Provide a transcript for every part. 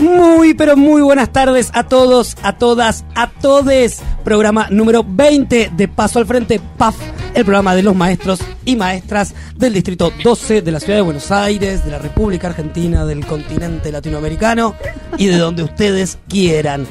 Muy, pero muy buenas tardes a todos, a todas, a todes. Programa número 20 de Paso al Frente, PAF, el programa de los maestros y maestras del Distrito 12 de la Ciudad de Buenos Aires, de la República Argentina, del continente latinoamericano y de donde ustedes quieran.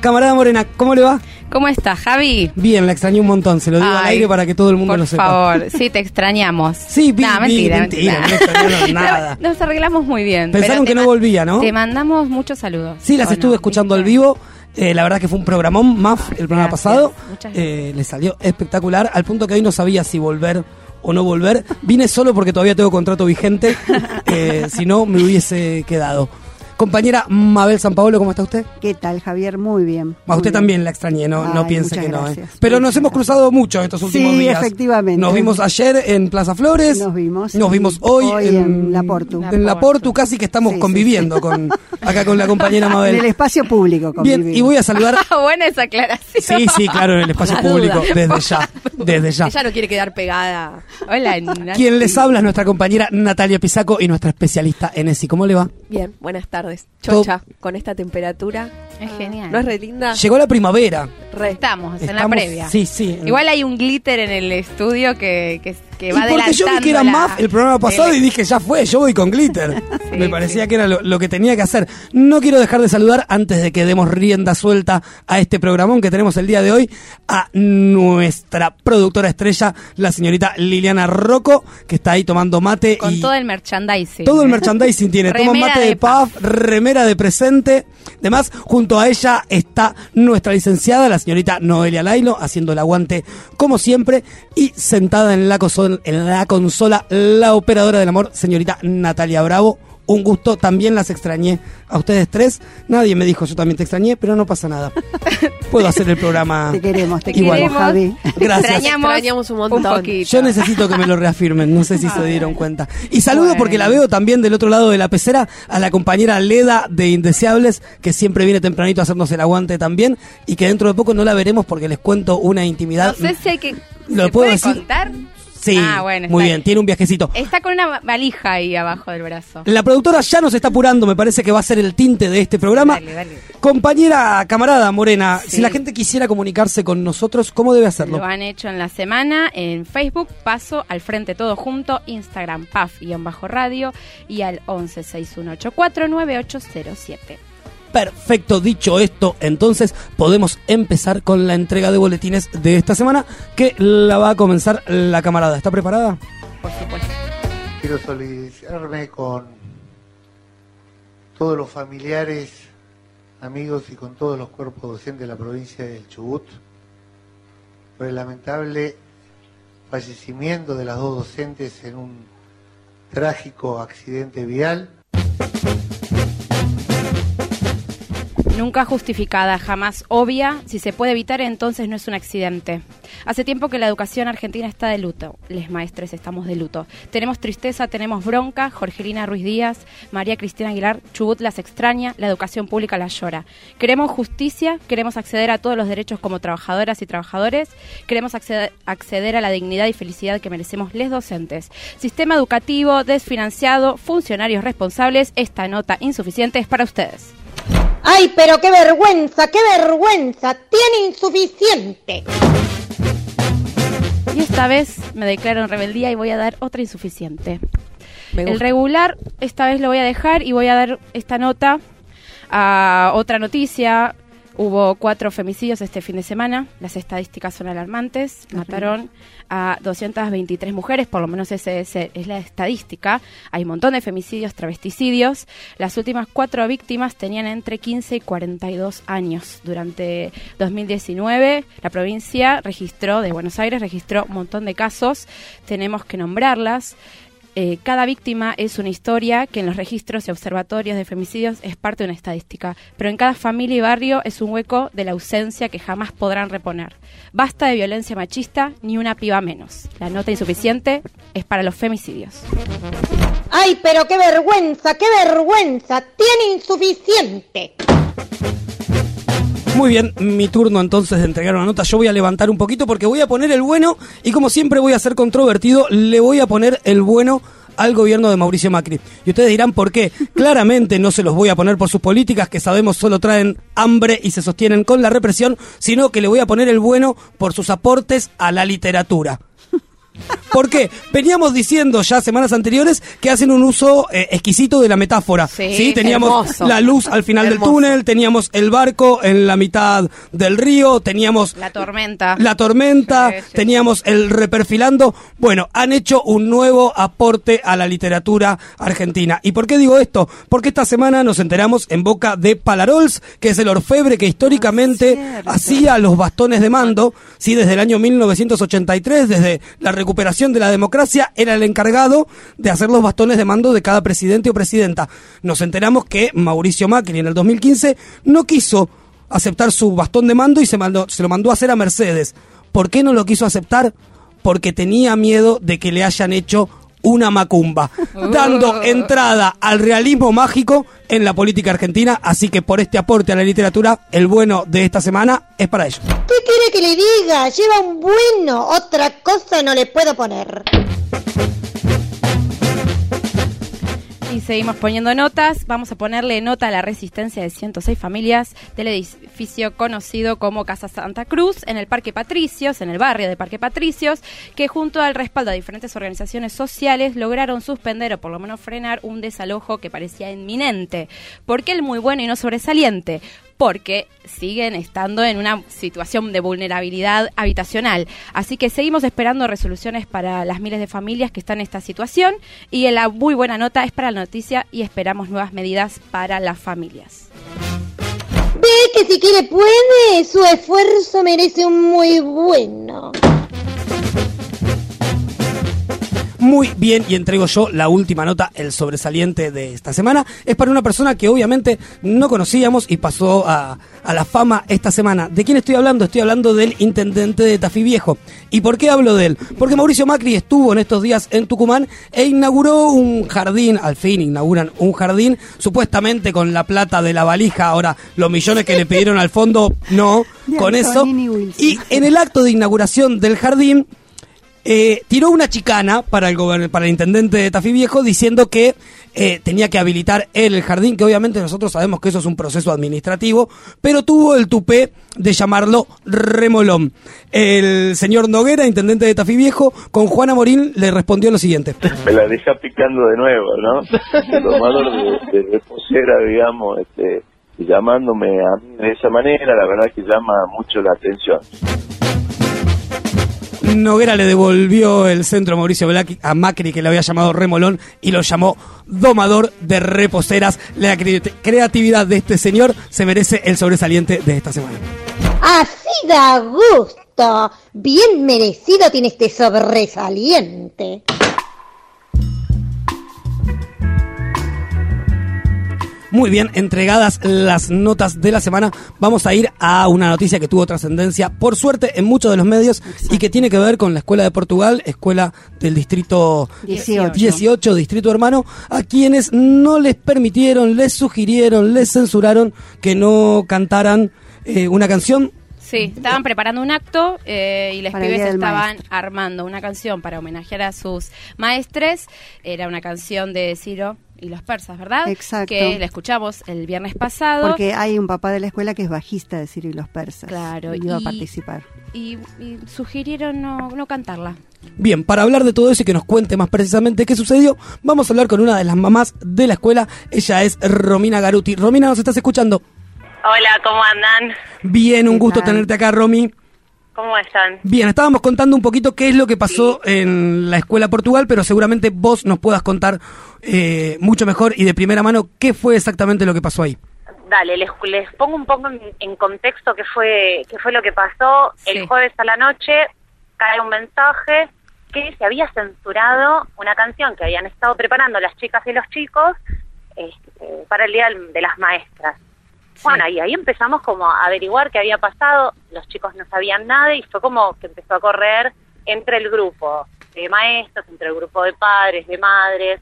Camarada Morena, ¿cómo le va? ¿Cómo estás, Javi? Bien, la extrañé un montón, se lo digo al Ay, aire para que todo el mundo Por lo sepa. favor, sí, te extrañamos. Sí, vi- no, vi- mentira, mentira, mentira. no extrañaron nada. Nos arreglamos muy bien. Pensaron que no volvía, ¿no? Te mandamos muchos saludos. Sí, las ¿o estuve no? escuchando al vivo. Eh, la verdad que fue un programón, MAF, el programa Gracias, pasado. muchas Eh, le salió espectacular, al punto que hoy no sabía si volver o no volver. Vine solo porque todavía tengo contrato vigente, eh, si no me hubiese quedado. Compañera Mabel San Paolo, ¿cómo está usted? ¿Qué tal, Javier? Muy bien. A usted bien. también la extrañé, no, no Ay, piense muchas que no. ¿eh? Pero nos hemos cruzado mucho estos últimos Sí, días. efectivamente. Nos vimos ayer en Plaza Flores. Nos vimos. Nos vimos hoy, Hoy en La Portu. En La Portu, Portu. casi que estamos Sí, sí, conviviendo con acá con la compañera Mabel. En el espacio público. Bien, convivimos. y voy a saludar Ah, buena esa aclaración. Sí, sí, claro, en el espacio la público, duda. desde ya, desde ya. Ella no quiere quedar pegada. Hola, Nati. Quien les habla es nuestra compañera Natalia Pisaco y nuestra especialista en ESI. ¿Cómo le va? Bien, buenas tardes. Chocha, con esta temperatura. Es genial. ¿No es re linda? Llegó la primavera. Re. Estamos, en la previa. Sí, sí. Igual hay un glitter en el estudio que, que, que Y va porque yo vi que era MAF el programa pasado y dije, ya fue, yo voy con glitter. Sí, Me parecía sí. que era lo, lo que tenía que hacer. No quiero dejar de saludar, antes de que demos rienda suelta a este programón que tenemos el día de hoy, a nuestra productora estrella, la señorita Liliana Rocco, que está ahí tomando mate. Con y todo el merchandising. Todo el merchandising tiene. Toma Remera mate de, de puff, remera de presente. Además, junto a ella está nuestra licenciada, la señorita Noelia Lailo, haciendo el aguante como siempre. Y sentada en la, en la consola, la operadora del amor, señorita Natalia Bravo. Un gusto, también las extrañé a ustedes tres. Nadie me dijo, yo también te extrañé, pero no pasa nada. Puedo hacer el programa. Te queremos, te Igual. queremos, Javi. Te Gracias. extrañamos, Extrañamos un montón. poquito. Yo necesito que me lo reafirmen, no sé si se dieron cuenta. Y saludo Bueno. porque la veo también del otro lado de la pecera a la compañera Leda de Indeseables, que siempre viene tempranito a hacernos el aguante también, y que dentro de poco no la veremos porque les cuento una No intimidad. sé si hay que... ¿Lo ¿se puedo puede decir? contar? Sí, Ah, bueno, muy bien, tiene un viajecito. Está con una valija ahí abajo del brazo. La productora ya nos está apurando, me parece que va a ser el tinte de este programa. Dale, dale. Compañera, camarada Morena, Sí. si la gente quisiera comunicarse con nosotros, ¿cómo debe hacerlo? Lo han hecho en la semana en Facebook, Paso al Frente Todo Junto, Instagram, PAF-radio y al 1161849807. Perfecto, dicho esto, entonces podemos empezar con la entrega de boletines de esta semana que la va a comenzar la camarada. ¿Está preparada? Por supuesto. Quiero solidarizarme con todos los familiares, amigos y con todos los cuerpos docentes de la provincia del Chubut por el lamentable fallecimiento de las dos docentes en un trágico accidente vial. Nunca justificada, jamás obvia. Si se puede evitar, entonces no es un accidente. Hace tiempo que la educación argentina está de luto. Les maestres estamos de luto. Tenemos tristeza, tenemos bronca. Jorgelina Ruiz Díaz, María Cristina Aguilar, Chubut las extraña, la educación pública la llora. Queremos justicia, queremos acceder a todos los derechos como trabajadoras y trabajadores. Queremos acceder a la dignidad y felicidad que merecemos les docentes. Sistema educativo desfinanciado, funcionarios responsables. Esta nota insuficiente es para ustedes. ¡Ay, pero qué vergüenza, qué vergüenza! ¡Tiene insuficiente! Y esta vez me declaro en rebeldía y voy a dar otra insuficiente. El regular esta vez lo voy a dejar y voy a dar esta nota a otra noticia. Hubo cuatro femicidios este fin de semana. Las estadísticas son alarmantes. Mataron a 223 mujeres, por lo menos esa es, es la estadística. Hay un montón de femicidios, travesticidios. Las últimas cuatro víctimas tenían entre 15 y 42 años. Durante 2019, la provincia registró, de Buenos Aires, registró un montón de casos. Tenemos que nombrarlas. Eh, cada víctima es una historia que en los registros y observatorios de femicidios es parte de una estadística, pero en cada familia y barrio es un hueco de la ausencia que jamás podrán reponer. Basta de violencia machista, ni una piba menos. La nota insuficiente es para los femicidios. ¡Ay, pero qué vergüenza, qué vergüenza! ¡Tiene insuficiente! Muy bien, mi turno entonces de entregar una nota. Yo voy a levantar un poquito porque voy a poner el bueno y como siempre voy a ser controvertido, le voy a poner el bueno al gobierno de Mauricio Macri. Y ustedes dirán por qué. Claramente no se los voy a poner por sus políticas, que sabemos solo traen hambre y se sostienen con la represión, sino que le voy a poner el bueno por sus aportes a la literatura. ¿Por qué? Veníamos diciendo ya semanas anteriores que hacen un uso eh, exquisito de la metáfora. Sí, teníamos hermoso. la luz al final Hermoso. del túnel, teníamos el barco en la mitad del río, teníamos La tormenta. la tormenta, Sí, sí. teníamos el reperfilando. Bueno, han hecho un nuevo aporte a la literatura argentina. ¿Y por qué digo esto? Porque esta semana nos enteramos en boca de Palarols, que es el orfebre que históricamente Ah, hacía los bastones de mando, sí, desde el año 1983, desde la recuperación de la democracia, era el encargado de hacer los bastones de mando de cada presidente o presidenta. Nos enteramos que Mauricio Macri en el 2015 no quiso aceptar su bastón de mando y se, mandó, se lo mandó a hacer a Mercedes. ¿Por qué no lo quiso aceptar? Porque tenía miedo de que le hayan hecho una macumba, dando entrada al realismo mágico en la política argentina. Así que por este aporte a la literatura, el bueno de esta semana es para ellos. ¿Qué quiere que le diga? Lleva un bueno, otra cosa no le puedo poner. Y seguimos poniendo notas. Vamos a ponerle nota a la resistencia de 106 familias del edificio conocido como Casa Santa Cruz en el Parque Patricios, en el barrio de Parque Patricios, que junto al respaldo de diferentes organizaciones sociales lograron suspender o por lo menos frenar un desalojo que parecía inminente. ¿Por qué el muy bueno y no sobresaliente? Porque siguen estando en una situación de vulnerabilidad habitacional. Así que seguimos esperando resoluciones para las miles de familias que están en esta situación y la muy buena nota es para la noticia y esperamos nuevas medidas para las familias. Ve que si quiere puede, su esfuerzo merece un muy bueno. Muy bien, y entrego yo la última nota, el sobresaliente de esta semana. Es para una persona que obviamente no conocíamos y pasó a, a la fama esta semana. ¿De quién estoy hablando? Estoy hablando del intendente de Tafí Viejo. ¿Y por qué hablo de él? Porque Mauricio Macri estuvo en estos días en Tucumán e inauguró un jardín, al fin inauguran un jardín, supuestamente con la plata de la valija. Ahora, los millones que le pidieron al fondo, no, con eso. Y en el acto de inauguración del jardín, eh, tiró una chicana para el, gobern- para el intendente de Tafí Viejo diciendo que eh, tenía que habilitar él el jardín, que obviamente nosotros sabemos que eso es un proceso administrativo, pero tuvo el tupé de llamarlo remolón. El señor Noguera, intendente de Tafí Viejo, con Juana Morín le respondió lo siguiente. me la deja picando de nuevo, ¿no? El tomador de, de reposera, digamos, este, llamándome a mí de esa manera, la verdad que llama mucho la atención. Noguera le devolvió el centro Mauricio Black a Macri, que le había llamado remolón, y lo llamó domador de reposeras. La cre- creatividad de este señor se merece el sobresaliente de esta semana. Así da gusto. Bien merecido tiene este sobresaliente. Muy bien, entregadas las notas de la semana, vamos a ir a una noticia que tuvo trascendencia, por suerte, en muchos de los medios y que tiene que ver con la Escuela de Portugal, escuela del distrito 18. 18, distrito hermano, a quienes no les permitieron, les sugirieron, les censuraron que no cantaran eh, una canción. Sí, estaban preparando un acto eh, y los pibes estaban Maestro. armando una canción para homenajear a sus maestres. Era una canción de Ciro y los persas, ¿verdad? Exacto. Que la escuchamos el viernes pasado. Porque hay un papá de la escuela que es bajista de Ciro y los persas. Claro, Y iba a participar. y, y sugirieron no, no cantarla. Bien, para hablar de todo eso y que nos cuente más precisamente qué sucedió, vamos a hablar con una de las mamás de la escuela. Ella es Romina Garuti. Romina, ¿nos estás escuchando? Hola, ¿cómo andan? Bien, un ¿Qué gusto tal? tenerte acá, Romy. ¿Cómo están? Bien, estábamos contando un poquito qué es lo que pasó en la escuela Portugal, pero seguramente vos nos puedas contar eh, mucho mejor y de primera mano qué fue exactamente lo que pasó ahí. Dale, les, les pongo un poco en, en contexto qué fue, qué fue lo que pasó. Sí. El jueves a la noche cae un mensaje que se había censurado una canción que habían estado preparando las chicas y los chicos este, para el Día del- de las Maestras. Bueno, y ahí empezamos como a averiguar qué había pasado, los chicos no sabían nada y fue como que empezó a correr entre el grupo de maestros, entre el grupo de padres, de madres.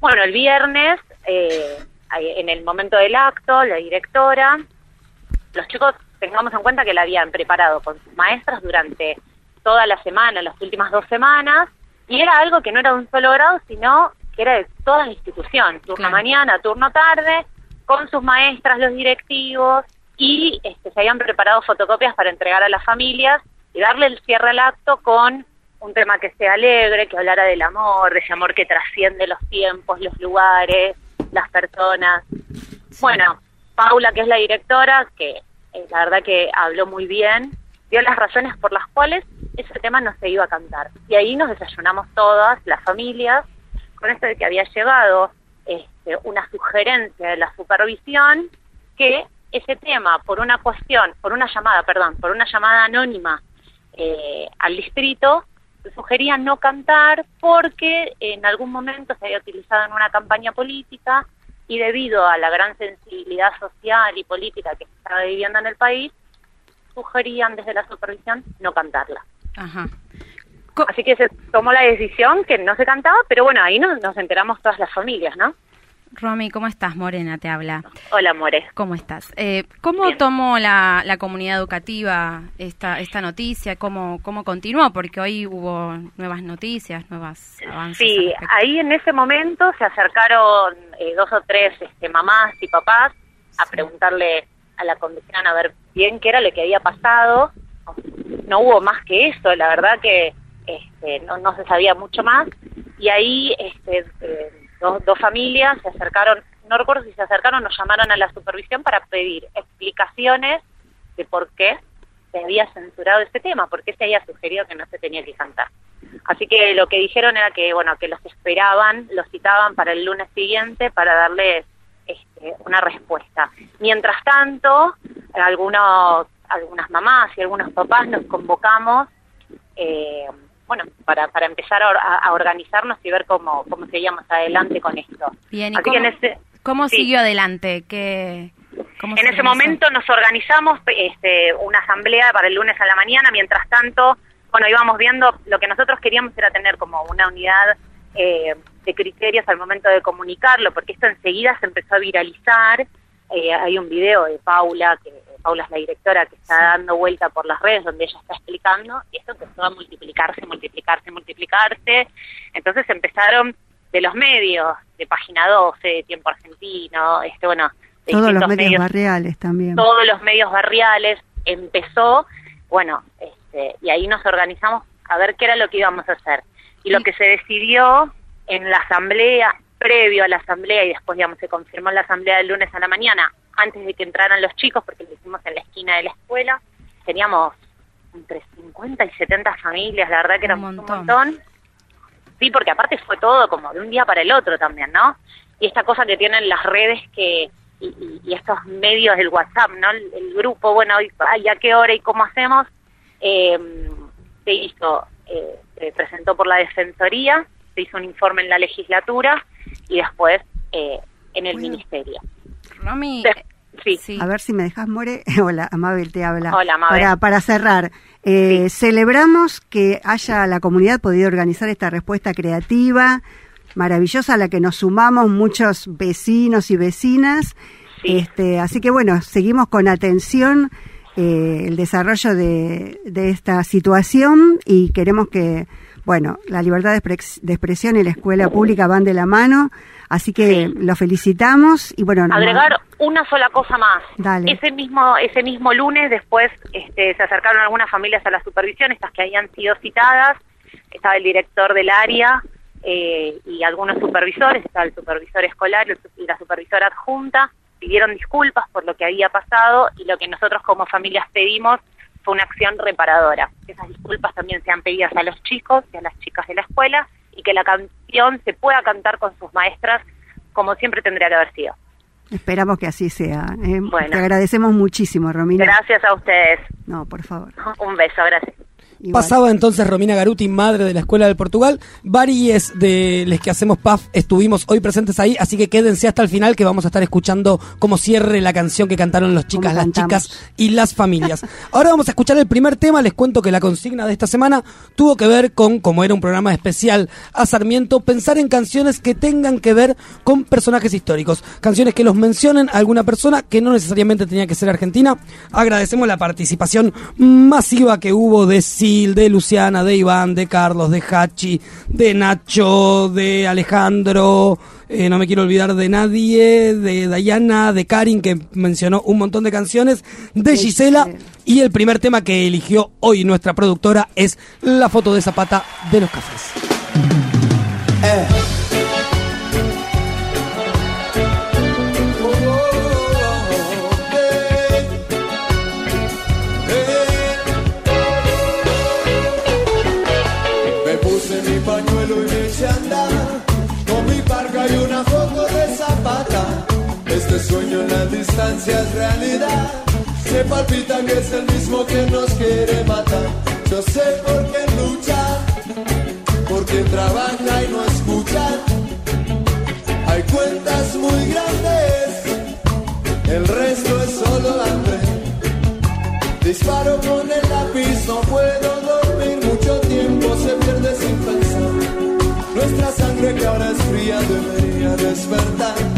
Bueno, el viernes, eh, en el momento del acto, la directora, los chicos, tengamos en cuenta que la habían preparado con sus maestras durante toda la semana, las últimas dos semanas, Y era algo que no era de un solo grado, sino que era de toda la institución, turno Claro. mañana, turno tarde, con sus maestras, los directivos, y este, se habían preparado fotocopias para entregar a las familias y darle el cierre al acto con un tema que sea alegre, que hablara del amor, de ese amor que trasciende los tiempos, los lugares, las personas. Bueno, Paula, que es la directora, que eh, la verdad que habló muy bien, dio las razones por las cuales ese tema no se iba a cantar. Y ahí nos desayunamos todas, las familias, con esto de que había llegado este, una sugerencia de la supervisión que ese tema, por una cuestión, por una llamada, perdón, por una llamada anónima eh, al distrito, sugería no cantar porque en algún momento se había utilizado en una campaña política y debido a la gran sensibilidad social y política que se estaba viviendo en el país, sugerían desde la supervisión no cantarla. Ajá. Así que se tomó la decisión que no se cantaba, pero bueno, ahí nos, nos enteramos todas las familias, ¿no? Romy, ¿cómo estás? Morena te habla. Hola, More. ¿Cómo estás? Eh, ¿Cómo Bien. tomó la, la comunidad educativa esta, esta noticia? ¿Cómo, ¿Cómo continuó? Porque hoy hubo nuevas noticias, nuevos avances. Sí, ahí en ese momento se acercaron eh, dos o tres este, mamás y papás a preguntarle a la comisión a ver bien qué era lo que había pasado. No hubo más que eso, la verdad que este, no, no se sabía mucho más. Y ahí este, eh, dos, dos familias se acercaron, no recuerdo si se acercaron o llamaron a la supervisión para pedir explicaciones de por qué se había censurado este tema, por qué se había sugerido que no se tenía que cantar. Así que lo que dijeron era que, bueno, que los esperaban, los citaban para el lunes siguiente para darles este, una respuesta. Mientras tanto, algunos, algunas mamás y algunos papás nos convocamos, eh, bueno, para, para empezar a, or- a- a organizarnos y ver cómo, cómo seguíamos adelante con esto. Bien, ¿y Así que cómo, en ese- cómo sí. siguió adelante? ¿Qué, En ese organizó? momento nos organizamos este, una asamblea para el lunes a la mañana, mientras tanto, bueno, íbamos viendo, lo que nosotros queríamos era tener como una unidad eh, de criterios al momento de comunicarlo, porque esto enseguida se empezó a viralizar. Eh, hay un video de Paula, que Paula es la directora, que está dando vuelta por las redes, donde ella está explicando, y esto empezó a multiplicarse, multiplicarse, multiplicarse. Entonces empezaron de los medios, de Página 12, de Tiempo Argentino, este bueno, de Todos los medios barriales también. todos los medios barriales, empezó, bueno, este, y ahí nos organizamos a ver qué era lo que íbamos a hacer. Y lo que se decidió en la asamblea, previo a la asamblea y después, digamos, se confirmó en la asamblea del lunes a la mañana, antes de que entraran los chicos, porque lo hicimos en la esquina de la escuela, teníamos entre 50 y 70 familias, la verdad que era Un un montón. montón. Sí, porque aparte fue todo como de un día para el otro también, ¿no? Y esta cosa que tienen las redes que y, y- y estos medios del WhatsApp, ¿no? El, el grupo, bueno, hoy, ay, ¿a qué hora y cómo hacemos? Eh, se hizo, eh, se presentó por la Defensoría, se hizo un informe en la legislatura y después eh, en el Bueno. Ministerio. Romy, De- sí. sí. A ver si me dejas, More. Hola, Amabel te habla. Hola, Mabel. Para, para cerrar, eh, celebramos que haya la comunidad podido organizar esta respuesta creativa, maravillosa, a la que nos sumamos muchos vecinos y vecinas. Sí. Este, así que bueno, seguimos con atención eh, el desarrollo de, de esta situación y queremos que, bueno, la libertad de, expres- de expresión y la escuela pública van de la mano. Así que Sí. lo felicitamos y bueno, no- agregar una sola cosa más. Dale. Ese mismo ese mismo lunes después este, se acercaron algunas familias a la supervisión, estas que habían sido citadas, estaba el director del área eh, y algunos supervisores, estaba el supervisor escolar y la supervisora adjunta, pidieron disculpas por lo que había pasado y lo que nosotros como familias pedimos fue una acción reparadora. Esas disculpas también sean pedidas a los chicos y a las chicas de la escuela y que la canción se pueda cantar con sus maestras como siempre tendría que haber sido. Esperamos que así sea. ¿eh? Bueno. Te agradecemos muchísimo, Romina. Gracias a ustedes. No, por favor. Un beso, gracias. Igual. Pasaba entonces Romina Garuti, madre de la Escuela del Portugal. Varios de los que hacemos PAF estuvimos hoy presentes ahí, así que quédense hasta el final que vamos a estar escuchando como cierre la canción que cantaron los chicas, Cómo las chicas y las familias. Ahora vamos a escuchar el primer tema. Les cuento que la consigna de esta semana tuvo que ver con, como era un programa especial a Sarmiento, pensar en canciones que tengan que ver con personajes históricos. Canciones que los mencionen a alguna persona que no necesariamente tenía que ser argentina. Agradecemos la participación masiva que hubo de Sil, de Luciana, de Iván, de Carlos, de Hachi, de Nacho, de Alejandro, eh, no me quiero olvidar de nadie, de Dayana, de Karin, que mencionó un montón de canciones, de Gisela, y el primer tema que eligió hoy nuestra productora es la foto de Zapata de los cafés. Es realidad Se palpita que es el mismo que nos quiere matar Yo sé por qué lucha Porque trabaja y no escucha Hay cuentas muy grandes El resto es solo hambre Disparo con el lápiz, no puedo dormir mucho tiempo, se pierde sin pensar. Nuestra sangre que ahora es fría debería despertar.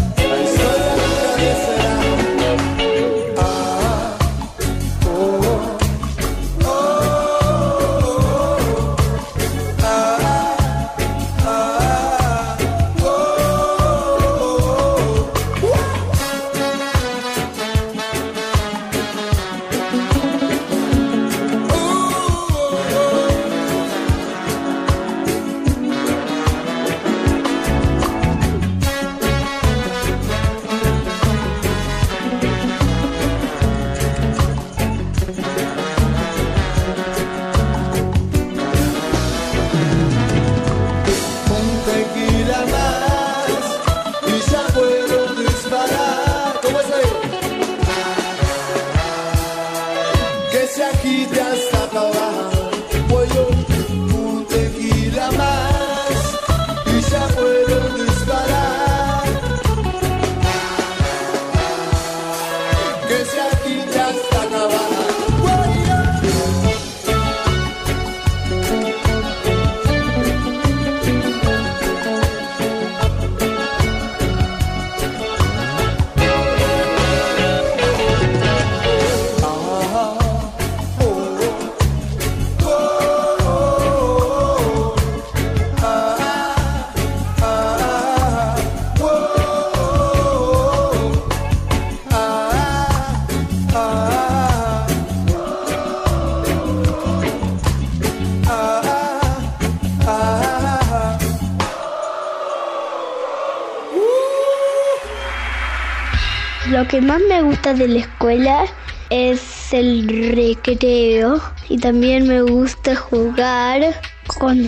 Lo que más me gusta de la escuela es el recreo y también me gusta jugar con,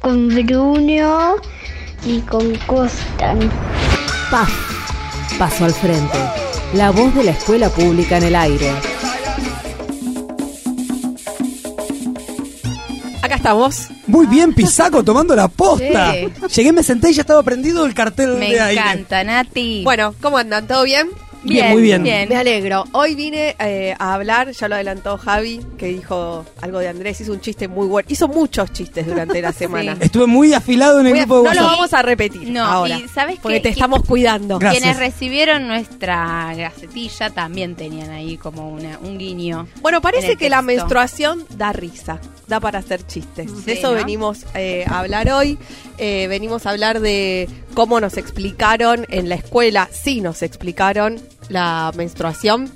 con Bruno y con Costan. PAF. Paso al frente. La voz de la escuela pública en el aire. Acá estamos. Muy bien, Pisaco, tomando la posta. Sí. Llegué, me senté y ya estaba prendido el cartel Me de aire. encanta, Nati. Bueno, ¿cómo andan? ¿Todo bien? Bien, muy bien. Me alegro. Hoy vine eh, a hablar, ya lo adelantó Javi, que dijo algo de Andrés, hizo un chiste muy bueno. Hizo muchos chistes durante la semana. Estuve muy afilado en el Muy grupo de no lo vamos a repetir No, ahora. y ¿sabes Porque qué? te estamos cuidando. Gracias. Quienes recibieron nuestra gacetilla también tenían ahí como una, un guiño. Bueno, en parece que la menstruación da risa, da para hacer chistes. Sí, de eso ¿no? venimos eh, a hablar hoy. Eh, venimos a hablar de cómo nos explicaron en la escuela, sí nos explicaron la menstruación,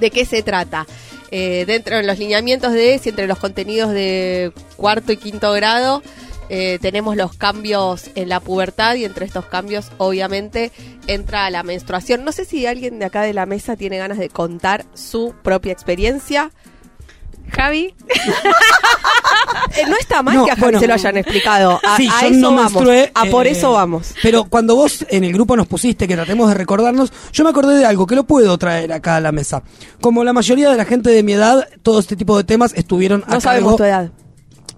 de qué se trata. Eh, dentro de los lineamientos de si entre los contenidos de cuarto y quinto grado eh, tenemos los cambios en la pubertad y entre estos cambios obviamente entra la menstruación. No sé si alguien de acá de la mesa tiene ganas de contar su propia experiencia. Javi, Eh, no está mal No, que a Javi bueno. se lo hayan explicado. A, Sí, a yo eso no vamos. menstrué, a por eh, eso vamos. Pero cuando vos en el grupo nos pusiste que tratemos de recordarnos, yo me acordé de algo que lo puedo traer acá a la mesa. Como la mayoría de la gente de mi edad, todo este tipo de temas estuvieron a No sabemos cargo tu edad.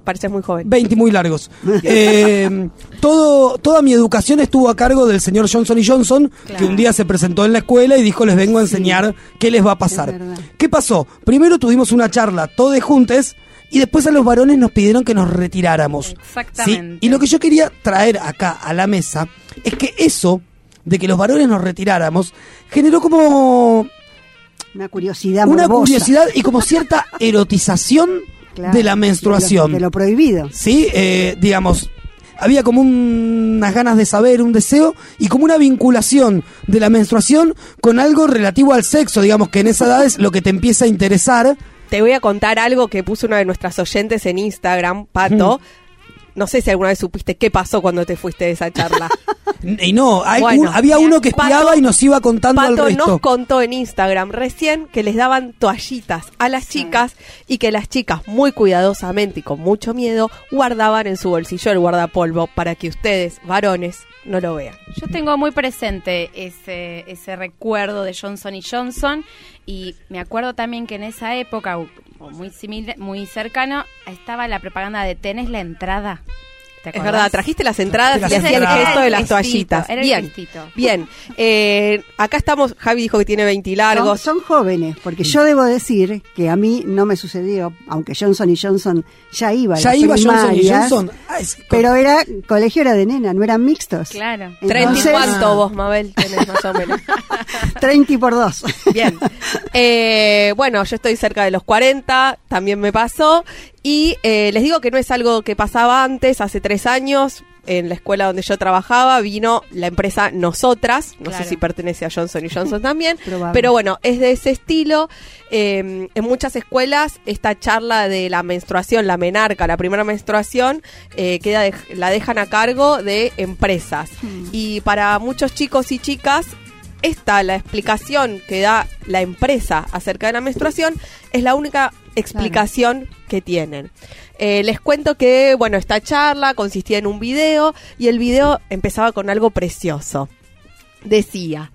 Pareces muy joven. 20 muy largos. Eh, todo, toda mi educación estuvo a cargo del señor Johnson y Johnson, que un día se presentó en la escuela y dijo, les vengo a enseñar qué les va a pasar. ¿Qué pasó? Primero tuvimos una charla todos juntos y después a los varones nos pidieron que nos retiráramos. Exactamente. ¿sí? Y lo que yo quería traer acá a la mesa es que eso de que los varones nos retiráramos generó como Una curiosidad una morbosa. curiosidad y como cierta erotización Claro, de la menstruación. De lo, de lo prohibido. ¿sí? Eh, digamos, había como un- unas ganas de saber, un deseo y como una vinculación de la menstruación con algo relativo al sexo, digamos que en esa edad es lo que te empieza a interesar. Te voy a contar algo que puso una de nuestras oyentes en Instagram, Pato. No sé si alguna vez supiste qué pasó cuando te fuiste de esa charla. Y no, hay Bueno, un- había uno que espiaba Pato- y nos iba contando al Pato resto. nos contó en Instagram recién que les daban toallitas a las chicas y que las chicas muy cuidadosamente y con mucho miedo guardaban en su bolsillo el guardapolvo para que ustedes, varones, no lo vean. Yo tengo muy presente ese, ese recuerdo de Johnson y Johnson y me acuerdo también que en esa época, muy similar, muy cercano, estaba la propaganda de ¿tenés la entrada? ¿Te Es verdad, trajiste las entradas Las y hacía el gesto de las el toallitas. era el Bien, gestito. bien. Eh, acá estamos, Javi dijo que tiene 20 Son, largos. son jóvenes, porque yo debo decir que a mí no me sucedió, aunque Johnson y Johnson ya iba a Ya las iba Johnson y Johnson. Ah, es- Pero era colegio era de nena, no eran mixtos. Claro. ¿30 y Entonces- cuánto vos, Mabel, tenés más o menos? 30 y por dos. Bien. Eh, bueno, yo estoy cerca de los 40, también me pasó. Y eh, les digo que no es algo que pasaba antes, hace tres años. En la escuela donde yo trabajaba vino la empresa Nosotras, no Claro. sé si pertenece a Johnson y Johnson también, pero bueno, es de ese estilo. Eh, en muchas escuelas esta charla de la menstruación, la menarca, la primera menstruación, eh, queda de- la dejan a cargo de empresas. Y para muchos chicos y chicas esta, la explicación que da la empresa acerca de la menstruación, es la única explicación que tienen. Eh, les cuento que, bueno, esta charla consistía en un video y el video empezaba con algo precioso. Decía,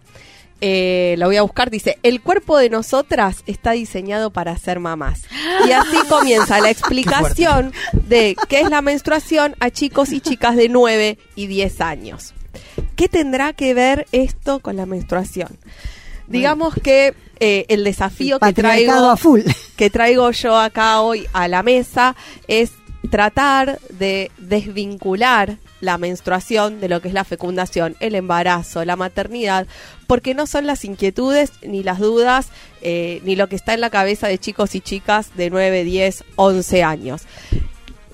eh, lo voy a buscar, dice, el cuerpo de nosotras está diseñado para ser mamás. Y así comienza la explicación de qué es la menstruación a chicos y chicas de 9 y 10 años. ¿Qué tendrá que ver esto con la menstruación? Digamos que eh, el desafío que traigo, a full. que traigo yo acá hoy a la mesa es tratar de desvincular la menstruación de lo que es la fecundación, el embarazo, la maternidad, porque no son las inquietudes ni las dudas eh, ni lo que está en la cabeza de chicos y chicas de 9, 10, 11 años.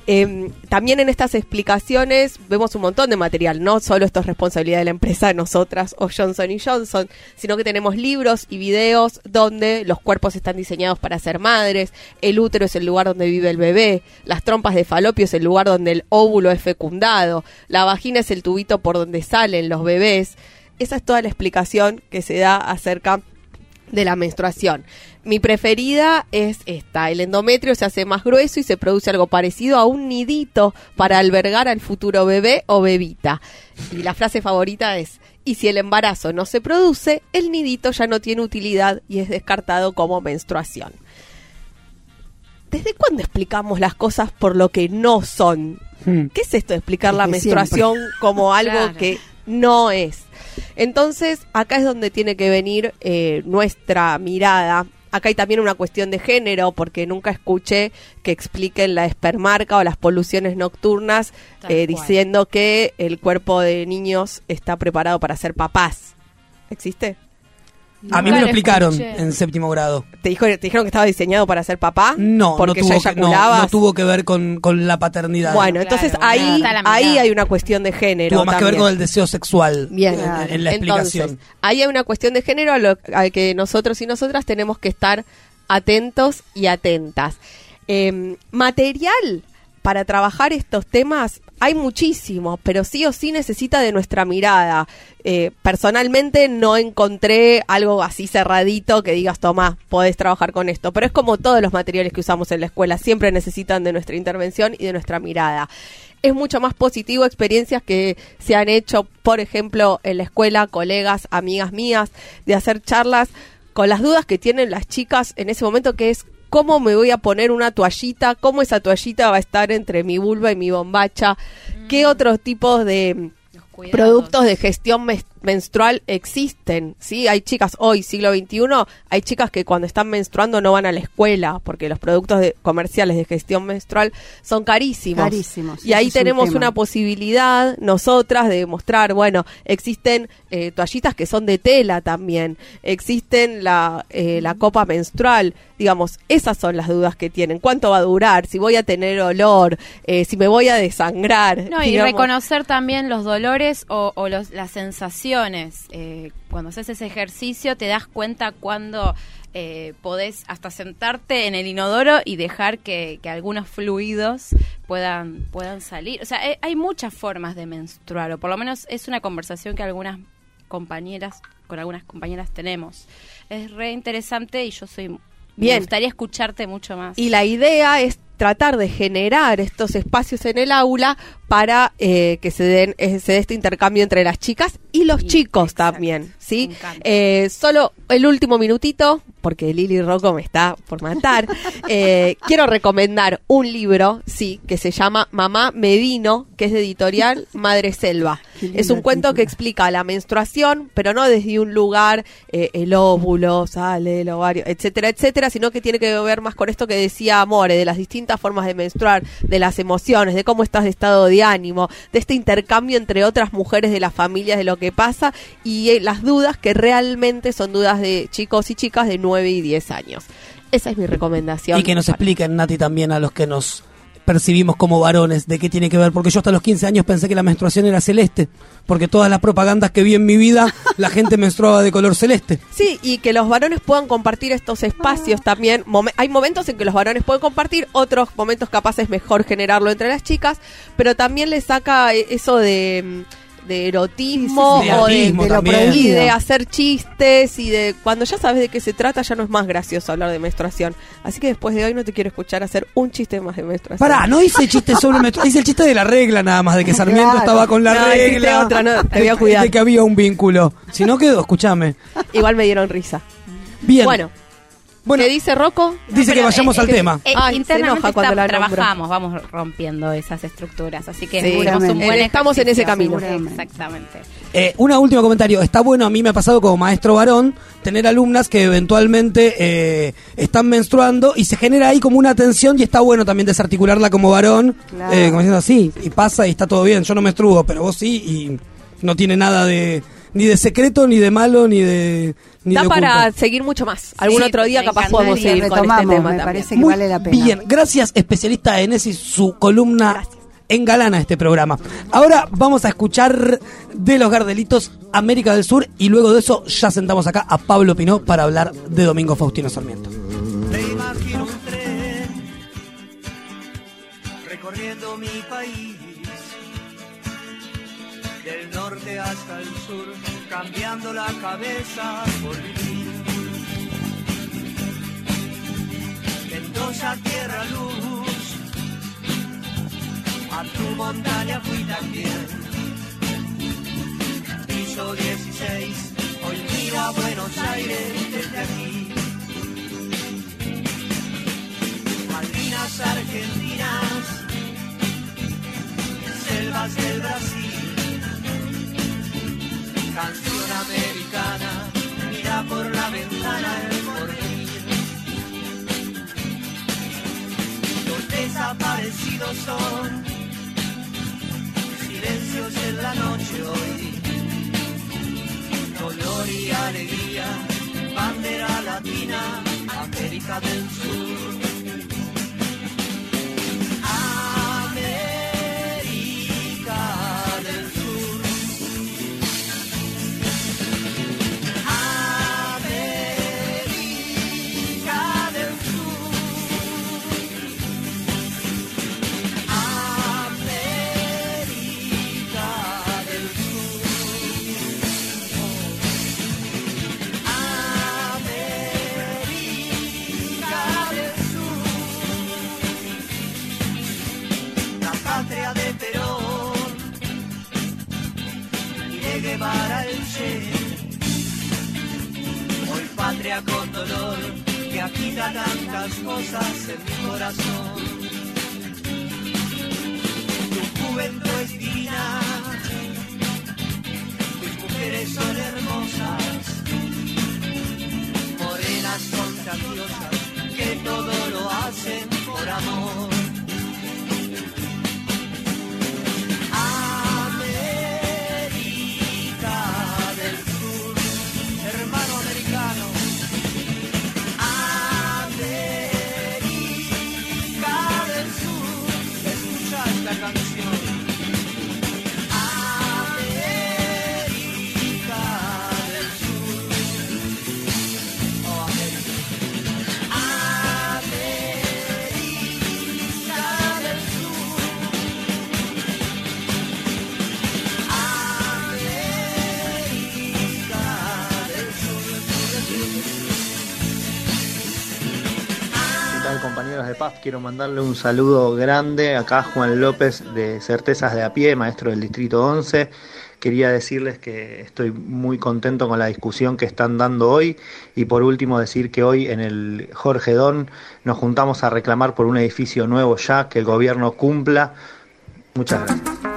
Eh, también en estas explicaciones vemos un montón de material, no solo esto es responsabilidad de la empresa, nosotras o Johnson y Johnson, sino que tenemos libros y videos donde los cuerpos están diseñados para ser madres, el útero es el lugar donde vive el bebé, las trompas de falopio es el lugar donde el óvulo es fecundado, la vagina es el tubito por donde salen los bebés. Esa es toda la explicación que se da acerca de la menstruación. Mi preferida es esta. El endometrio se hace más grueso y se produce algo parecido a un nidito para albergar al futuro bebé o bebita. Y la frase favorita es, y si el embarazo no se produce, el nidito ya no tiene utilidad y es descartado como menstruación. ¿Desde cuándo explicamos las cosas por lo que no son? Hmm. ¿Qué es esto de explicar la menstruación como algo Claro. que no es? Entonces, acá es donde tiene que venir eh, nuestra mirada. Acá hay también una cuestión de género, porque nunca escuché que expliquen la espermarca o las poluciones nocturnas eh, diciendo que el cuerpo de niños está preparado para ser papás. ¿Existe? A mí me lo explicaron escuché. en séptimo grado. ¿Te, dijo, ¿Te dijeron que estaba diseñado para ser papá? No, porque no, ya tuvo que, no, tuvo que ver con, con la paternidad. Bueno, Claro, entonces bueno, ahí, hay una cuestión de género. tuvo más que ver con el deseo sexual Bien, en, Claro. en la explicación. Entonces, ahí hay una cuestión de género a lo al que nosotros y nosotras tenemos que estar atentos y atentas. Eh, material para trabajar estos temas hay muchísimo, pero sí o sí necesita de nuestra mirada. Eh, personalmente no encontré algo así cerradito que digas, toma, podés trabajar con esto, pero es como todos los materiales que usamos en la escuela, siempre necesitan de nuestra intervención y de nuestra mirada es mucho más positivo experiencias que se han hecho, por ejemplo, en la escuela, colegas, amigas mías, de hacer charlas con las dudas que tienen las chicas en ese momento, que es cómo me voy a poner una toallita, cómo esa toallita va a estar entre mi vulva y mi bombacha, qué otros tipos de productos de gestión menstrual existen, ¿sí? Hay chicas hoy, siglo XXI, hay chicas que cuando están menstruando no van a la escuela porque los productos de- comerciales de gestión menstrual son carísimos. Carísimos, Y ahí un tenemos una posibilidad, nosotras, de mostrar, bueno, existen eh, toallitas que son de tela también, existen la, eh, la copa menstrual, Digamos, esas son las dudas que tienen. ¿Cuánto va a durar? Si voy a tener olor, eh, si me voy a desangrar. No, y digamos. reconocer también los dolores o, o los, las sensaciones. Eh, cuando haces ese ejercicio te das cuenta cuando eh, podés hasta sentarte en el inodoro y dejar que, que algunos fluidos puedan, puedan salir. O sea, hay muchas formas de menstruar, o por lo menos es una conversación que algunas compañeras, con algunas compañeras tenemos. Es re interesante y yo soy... Bien. Me gustaría escucharte mucho más. Y la idea es tratar de generar estos espacios en el aula para eh, que se den eh, se dé este intercambio entre las chicas y los chicos también, ¿sí? Eh, solo el último minutito, porque Lili Rocco me está por matar. eh, quiero recomendar un libro, sí, que se llama Mamá Medino, que es de editorial Madre Selva. Es un cuento que explica la menstruación, pero no desde un lugar, eh, el óvulo, sale el ovario, etcétera, etcétera, sino que tiene que ver más con esto que decía Amore, de las distintas formas de menstruar, de las emociones, de cómo estás de estado de ánimo, de este intercambio entre otras mujeres de las familias, de lo que pasa y eh, las dudas que realmente son dudas de chicos y chicas de 9 y 10 años. Esa es mi recomendación. Y que nos expliquen, Nati, también a los que nos percibimos como varones, de qué tiene que ver, porque yo hasta los 15 años pensé que la menstruación era celeste, porque todas las propagandas que vi en mi vida, la gente menstruaba de color celeste. Sí, y que los varones puedan compartir estos espacios también. Hay momentos en que los varones pueden compartir, otros momentos capaz es mejor generarlo entre las chicas, pero también le saca eh, eso de, mm, de erotismo, Sí, sí, sí. o De de, lo y de hacer chistes y de cuando ya sabes de qué se trata ya no es más gracioso hablar de menstruación. Así que después de hoy no te quiero escuchar hacer un chiste más de menstruación. Pará, no hice chiste sobre menstruación, hice el chiste de la regla nada más, de que Sarmiento Claro. estaba con la No, regla. otra, no, te voy a cuidar. De que había un vínculo. Si no quedó, escúchame. Igual me dieron risa. Bien. Bueno. ¿Qué dice Rocco? Dice que vayamos al tema. Eh, Ay, se internamente enoja cuando está- la nombro. trabajamos, vamos rompiendo esas estructuras, así que Sí, un buen estamos en ese camino. Exactamente. Eh, una último comentario. Está bueno, a mí me ha pasado como maestro varón tener alumnas que eventualmente eh, están menstruando y se genera ahí como una tensión y está bueno también desarticularla como varón, Claro. eh, como diciendo así, y pasa y está todo bien. Yo no menstruo, pero vos sí y no tiene nada de ni de secreto, ni de malo, ni de ni Da de para oculto. seguir mucho más. Algún Sí, otro día capaz podemos seguir con este Retomamos, tema me también. parece que Muy vale la pena. Bien, gracias especialista Enesis, su columna engalana este programa. Ahora vamos a escuchar de los Gardelitos América del Sur y luego de eso ya sentamos acá a Pablo Pinó para hablar de Domingo Faustino Sarmiento. Me imagino un tren recorriendo cambiando la cabeza por vivir. Mendoza, tierra, luz, a tu montaña fui también. Piso 16, hoy mira Buenos Aires desde aquí. Malvinas argentinas, selvas del Brasil, canción americana, mira por la ventana el porvenir. Los desaparecidos son silencios en la noche hoy, dolor y alegría, bandera latina, América del Sur. De paz? Quiero mandarle un saludo grande acá a Juan López de Certezas de a pie, maestro del Distrito 11. Quería decirles que estoy muy contento con la discusión que están dando hoy y por último decir que hoy en el Jorge Don nos juntamos a reclamar por un edificio nuevo ya, que el gobierno cumpla. Muchas gracias.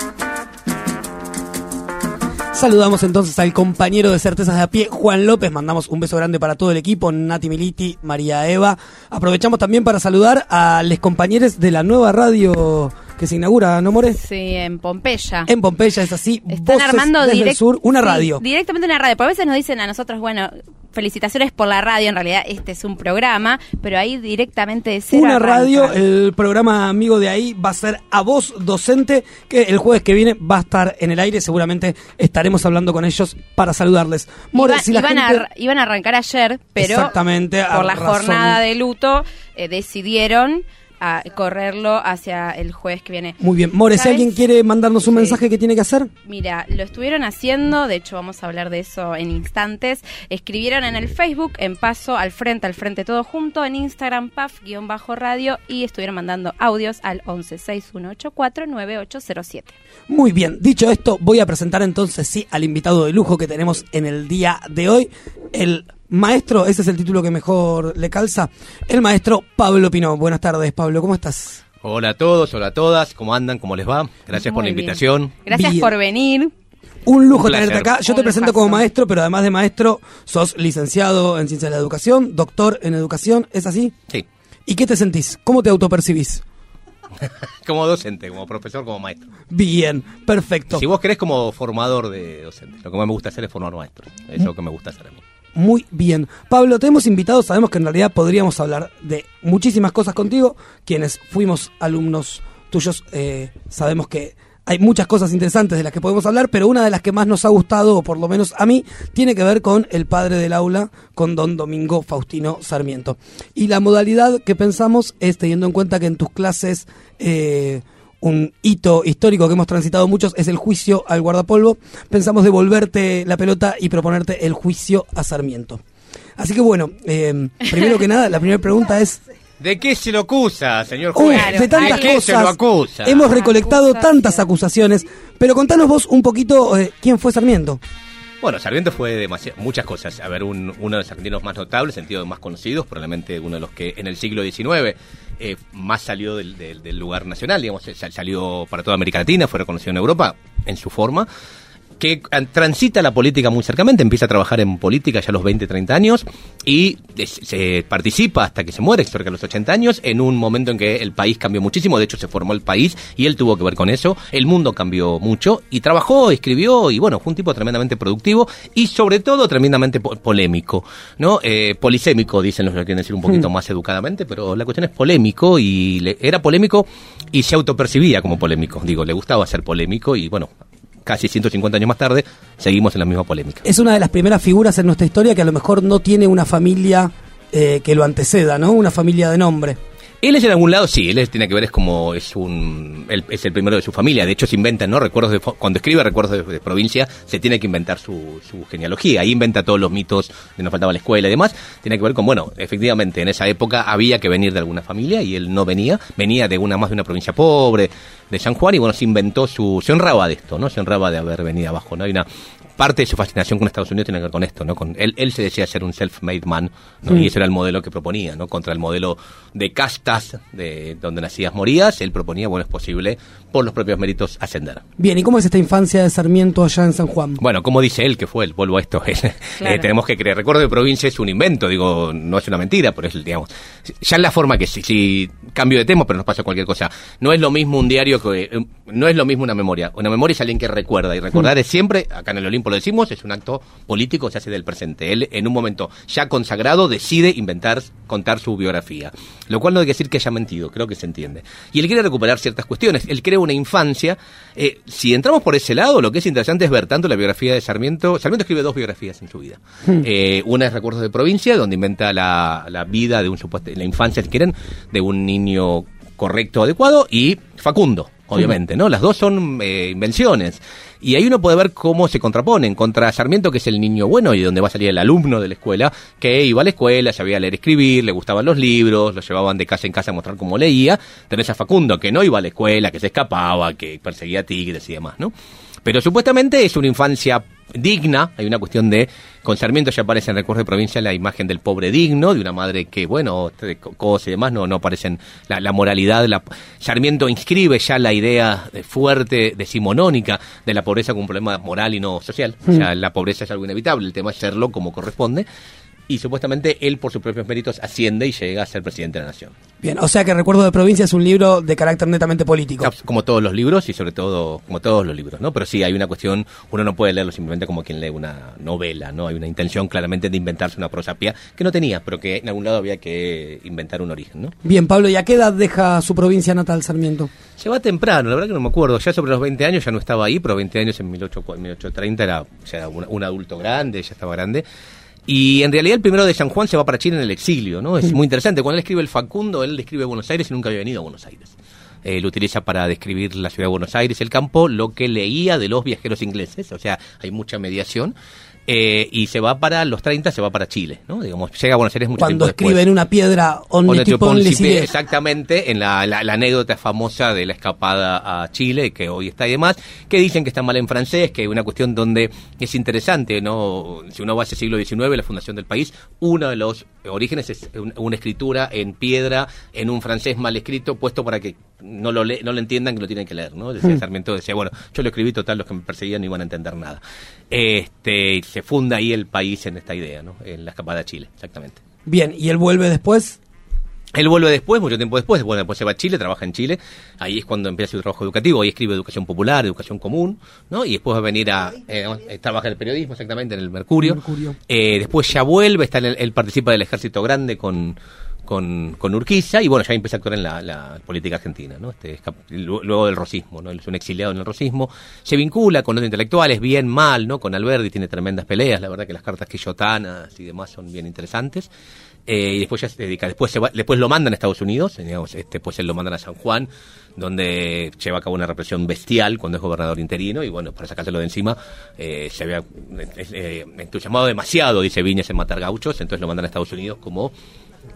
Saludamos entonces al compañero de Certezas de a pie, Juan López. Mandamos un beso grande para todo el equipo, Nati Militi, María Eva. Aprovechamos también para saludar a los compañeros de la nueva radio que se inaugura, ¿no, More? Sí, en Pompeya. En Pompeya, es así. Están Voces armando desde el sur, una sí, radio. Directamente una radio. Porque a veces nos dicen a nosotros, bueno, felicitaciones por la radio. En realidad, este es un programa, pero ahí directamente cero Una arranca. radio, el programa amigo de ahí va a ser A Voz Docente, que el jueves que viene va a estar en el aire. Seguramente estaremos hablando con ellos para saludarles. More, si la iban, gente- iban a arrancar ayer, pero Exactamente, por la razón- jornada de luto eh, decidieron a correrlo hacia el jueves que viene. Muy bien. More, si alguien quiere mandarnos un mensaje, ¿qué tiene que hacer? Mira, lo estuvieron haciendo, de hecho vamos a hablar de eso en instantes. Escribieron en el Facebook, en paso al frente, al frente todo junto, en Instagram, paf-radio y estuvieron mandando audios al 1161849807. Muy bien, dicho esto, voy a presentar entonces sí al invitado de lujo que tenemos en el día de hoy, el maestro, ese es el título que mejor le calza, el maestro Pablo Pino. Buenas tardes, Pablo, ¿cómo estás? Hola a todos, hola a todas, ¿cómo andan? ¿Cómo les va? Gracias por la bien. invitación. Gracias Bien. por venir. Un lujo Un tenerte acá. Yo te presento lujazo. como maestro, pero además de maestro, sos licenciado en Ciencias de la Educación, doctor en Educación, ¿es así? Sí, ¿Y qué te sentís? ¿Cómo te autopercibís? como docente, como profesor, como maestro. Bien, perfecto. Si vos querés como formador de docentes, lo que más me gusta hacer es formar maestros. Eso es lo que me gusta hacer a mí. Muy bien. Pablo, te hemos invitado, sabemos que en realidad podríamos hablar de muchísimas cosas contigo. Quienes fuimos alumnos tuyos, eh, sabemos que hay muchas cosas interesantes de las que podemos hablar, pero una de las que más nos ha gustado, o por lo menos a mí, tiene que ver con el padre del aula, con don Domingo Faustino Sarmiento. Y la modalidad que pensamos es, teniendo en cuenta que en tus clases... eh, un hito histórico que hemos transitado muchos es el juicio al guardapolvo. Pensamos devolverte la pelota y proponerte el juicio a Sarmiento. Así que bueno, eh, primero que nada, la primera pregunta es, ¿De qué se lo acusa, señor uy, juez? de tantas qué se lo cosas, acusa? hemos recolectado tantas acusaciones, pero contanos vos un poquito eh, quién fue Sarmiento. Bueno, Sarmiento fue demasi- muchas cosas. A ver, un- uno de los argentinos más notables, en sentido más conocidos, probablemente uno de los que en el siglo XIX eh, más salió del, del- lugar nacional, digamos, sal- salió para toda América Latina, fue reconocido en Europa en su forma, que transita la política muy cercamente, empieza a trabajar en política ya a los 20, 30 años y se participa hasta que se muere, cerca de los 80 años, en un momento en que el país cambió muchísimo, de hecho se formó el país y él tuvo que ver con eso, el mundo cambió mucho y trabajó, escribió y bueno, fue un tipo tremendamente productivo y sobre todo tremendamente po- polémico, ¿no? Eh, polisémico, dicen los que quieren decir un poquito Hmm. más educadamente, pero la cuestión es polémico y le- era polémico y se autopercibía como polémico, digo, le gustaba ser polémico y bueno, casi 150 años más tarde, seguimos en la misma polémica. Es una de las primeras figuras en nuestra historia que a lo mejor no tiene una familia eh, que lo anteceda, ¿no? Una familia de nombre. Él es en algún lado, sí, él es- tiene que ver, es como, es un, es el primero de su familia, de hecho se inventan, ¿no? Recuerdos de, cuando escribe recuerdos de, de provincia, se tiene que inventar su, su genealogía, ahí inventa todos los mitos de nos faltaba la escuela y demás, tiene que ver con, bueno, efectivamente, en esa época había que venir de alguna familia y él no venía, venía de una más de una provincia pobre, de San Juan, y bueno, se inventó su, se honraba de esto, ¿no? Se honraba de haber venido abajo, ¿no? Hay una, parte de su fascinación con Estados Unidos tiene que ver con esto, ¿no? Con él, él se decía ser un self-made man, ¿no? Mm. Y ese era el modelo que proponía, ¿no? Contra el modelo de castas de donde nacías morías, él proponía, bueno, es posible por los propios méritos ascender. Bien, ¿y cómo es esta infancia de Sarmiento allá en San Juan? Bueno, como dice él que fue él, vuelvo a esto, eh, Claro. tenemos que creer. Recuerdo de provincia es un invento, digo, no es una mentira, pero es, digamos, ya en la forma que si, si cambio de tema, pero nos pasa cualquier cosa. No es lo mismo un diario que, eh, no es lo mismo una memoria. Una memoria es alguien que recuerda, y recordar Mm. es siempre, acá en el Olimpo lo decimos, es un acto político, se hace del presente. Él, en un momento ya consagrado, decide inventar, contar su biografía. Lo cual no hay que decir que haya mentido, creo que se entiende. Y él quiere recuperar ciertas cuestiones. Él crea una infancia. Eh, si entramos por ese lado, lo que es interesante es ver tanto la biografía de Sarmiento. Sarmiento escribe dos biografías en su vida. Hmm. Eh, una es Recuerdos de Provincia, donde inventa la, la vida de un supuesto, la infancia, si quieren, de un niño correcto, adecuado, y Facundo, obviamente, ¿no? Las dos son eh, invenciones. Y ahí uno puede ver cómo se contraponen contra Sarmiento, que es el niño bueno y donde va a salir el alumno de la escuela, que iba a la escuela, sabía leer escribir, le gustaban los libros, lo llevaban de casa en casa a mostrar cómo leía. Tenés a Facundo, que no iba a la escuela, que se escapaba, que perseguía tigres y demás, ¿no? Pero supuestamente es una infancia digna, hay una cuestión de, con Sarmiento ya aparece en recuerdo de provincia la imagen del pobre digno, de una madre que, bueno, de co- cosas y demás, no, no aparecen la, la moralidad, la, Sarmiento inscribe ya la idea de fuerte, decimonónica, de la pobreza como un problema moral y no social, o sea, la pobreza es algo inevitable, el tema es serlo como corresponde, y supuestamente él por sus propios méritos asciende y llega a ser presidente de la nación. Bien, o sea que Recuerdo de Provincia es un libro de carácter netamente político. Como todos los libros y sobre todo como todos los libros, ¿no? Pero sí hay una cuestión, uno no puede leerlo simplemente como quien lee una novela, ¿no? Hay una intención claramente de inventarse una prosapia que no tenía, pero que en algún lado había que inventar un origen, ¿no? Bien, Pablo, ¿y a qué edad deja su provincia natal Sarmiento? Se va temprano, la verdad que no me acuerdo. Ya sobre los 20 años ya no estaba ahí, pero 20 años en 18, 1830 era ya un, un adulto grande, ya estaba grande. Y en realidad el primero de San Juan se va para Chile en el exilio, ¿no? Es muy interesante. Cuando él escribe el Facundo, él escribe Buenos Aires y nunca había venido a Buenos Aires. Eh, lo utiliza para describir la ciudad de Buenos Aires, el campo, lo que leía de los viajeros ingleses, o sea, hay mucha mediación. Eh, y se va para los 30, se va para Chile, ¿no? Digamos, llega a Buenos Aires mucho Cuando después. escribe en una piedra Onne Exactamente, en la, la- la anécdota famosa de la escapada a Chile, que hoy está y demás, que dicen que está mal en francés, que hay una cuestión donde es interesante, ¿no? Si uno va a ese siglo XIX, la fundación del país, uno de los orígenes es un- una escritura en piedra, en un francés mal escrito, puesto para que no lo, le- no lo entiendan, que lo tienen que leer, ¿no? Decía Hmm. Sarmiento, decía, bueno, yo lo escribí, total, los que me perseguían no iban a entender nada. Este, se funda ahí el país en esta idea, ¿no? En la escapada a Chile, exactamente. Bien, ¿y él vuelve después? Él vuelve después, mucho tiempo después, bueno, después se va a Chile, trabaja en Chile, ahí es cuando empieza su trabajo educativo, ahí escribe educación popular, educación común, ¿no? Y después va a venir a, eh, eh, trabaja en el periodismo, exactamente, en el Mercurio. Mercurio. Eh, después ya vuelve, está en el- él participa del ejército grande con, con, con Urquiza y bueno, ya empieza a actuar en la, política argentina, ¿no? Este, luego del rosismo, ¿no? Él es un exiliado en el rosismo, se vincula con los intelectuales, bien, mal, ¿no? Con Alberti tiene tremendas peleas, la verdad que las cartas quillotanas y demás son bien interesantes. Eh, y después ya se dedica, después se va- después lo mandan a Estados Unidos, digamos, este, pues él lo mandan a San Juan, donde lleva a cabo una represión bestial cuando es gobernador interino, y bueno, para sacárselo de encima, eh, se había eh, eh, entusiasmado demasiado, dice Viñas, en matar gauchos, entonces lo mandan a Estados Unidos como,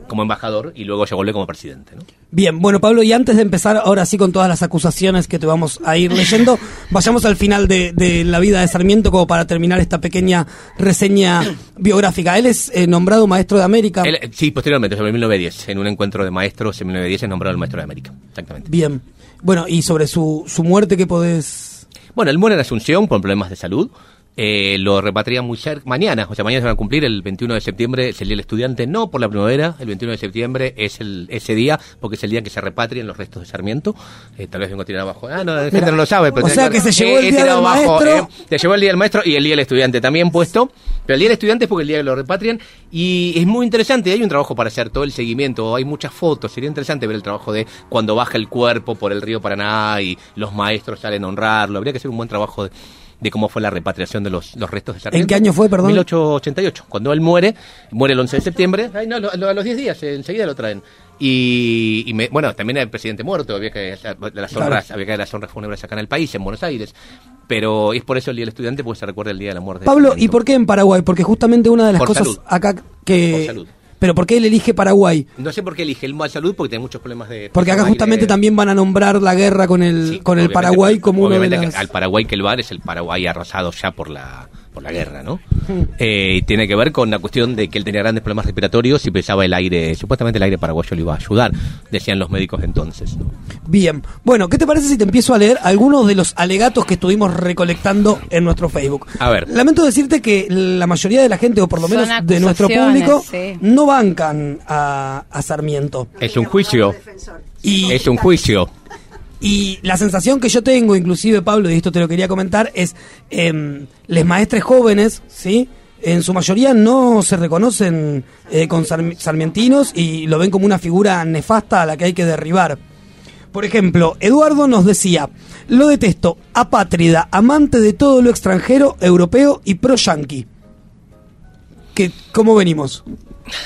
como embajador y luego ya vuelve como presidente. ¿no? Bien, bueno Pablo, y antes de empezar ahora sí con todas las acusaciones que te vamos a ir leyendo, vayamos al final de, de la vida de Sarmiento como para terminar esta pequeña reseña biográfica. Él es eh, nombrado maestro de América. Él, sí, posteriormente, sobre 1910, en un encuentro de maestros en 1910 es nombrado el maestro de América, exactamente. Bien, bueno, y sobre su, su muerte, ¿qué podés...? Bueno, él muere en Asunción por problemas de salud. Eh, lo repatrian muy cerca, mañana, o sea, mañana se van a cumplir, el 21 de septiembre es el Día del Estudiante, no por la primavera, el 21 de septiembre es el, ese día, porque es el día que se repatrian los restos de Sarmiento. Eh, tal vez vengo a tirar abajo. Ah, no, la gente Mira, no lo sabe, pero o sea que se llevó el he Día del abajo, Maestro. eh, se llevó el Día del Maestro y el Día del Estudiante también puesto, pero el Día del Estudiante es porque el día que lo repatrian y es muy interesante, hay un trabajo para hacer todo el seguimiento, hay muchas fotos, sería interesante ver el trabajo de cuando baja el cuerpo por el río Paraná y los maestros salen a honrarlo, habría que hacer un buen trabajo de, de cómo fue la repatriación de los, los restos de Sarmiento. ¿En qué año fue, perdón? 1888, cuando él muere, muere el 11 de septiembre, ay, no, lo- lo- a los 10 días, enseguida lo traen. Y, y me- bueno, también el presidente muerto, había que hacer las Claro. honras, había que las honras fúnebres acá en el país, en Buenos Aires. Pero es por eso el Día del Estudiante, porque se recuerda el Día de la muerte. de Pablo, ¿y por qué en Paraguay? Porque justamente una de las Por cosas salud. acá que... Por salud. Pero ¿por qué él elige Paraguay? No sé por qué elige el mal salud, porque tiene muchos problemas de... Porque acá justamente también van a nombrar la guerra con el, con el Paraguay como uno de las... al Paraguay que el bar es el Paraguay arrasado ya por la por la guerra, ¿no? Eh, y tiene que ver con la cuestión de que él tenía grandes problemas respiratorios y pensaba el aire, supuestamente el aire paraguayo le iba a ayudar, decían los médicos entonces. ¿no? Bien, bueno, ¿qué te parece si te empiezo a leer algunos de los alegatos que estuvimos recolectando en nuestro Facebook? A ver. Lamento decirte que la mayoría de la gente, o por lo menos de nuestro público, sí. no bancan a, a Sarmiento. Es un juicio. Y, Es un juicio. Y la sensación que yo tengo, inclusive Pablo, y esto te lo quería comentar, es eh, les maestres jóvenes, ¿sí? En su mayoría no se reconocen eh, con sarmi- sarmientinos y lo ven como una figura nefasta a la que hay que derribar. Por ejemplo, Eduardo nos decía, lo detesto, apátrida, amante de todo lo extranjero, europeo y pro-yanqui. ¿Cómo venimos?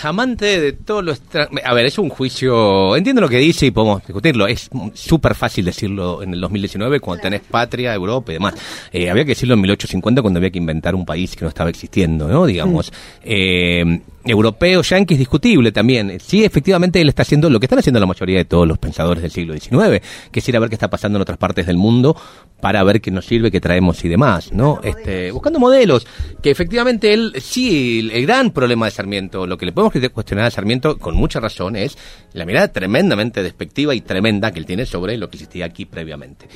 Amante de todo lo extra... A ver, es un juicio... Entiendo lo que dice y podemos discutirlo. Es súper fácil decirlo en el 2019 cuando tenés patria, Europa y demás. Eh, había que decirlo en 1850 cuando había que inventar un país que no estaba existiendo, ¿no? Digamos. Eh, europeo, yanqui es discutible también. Sí, efectivamente él está haciendo lo que están haciendo la mayoría de todos los pensadores del siglo XIX, que es ir a ver qué está pasando en otras partes del mundo para ver qué nos sirve, qué traemos y demás, ¿no? Este, buscando modelos, que efectivamente él, sí, el, el gran problema de Sarmiento, lo que le podemos cuestionar a Sarmiento con mucha razón es la mirada tremendamente despectiva y tremenda que él tiene sobre lo que existía aquí previamente.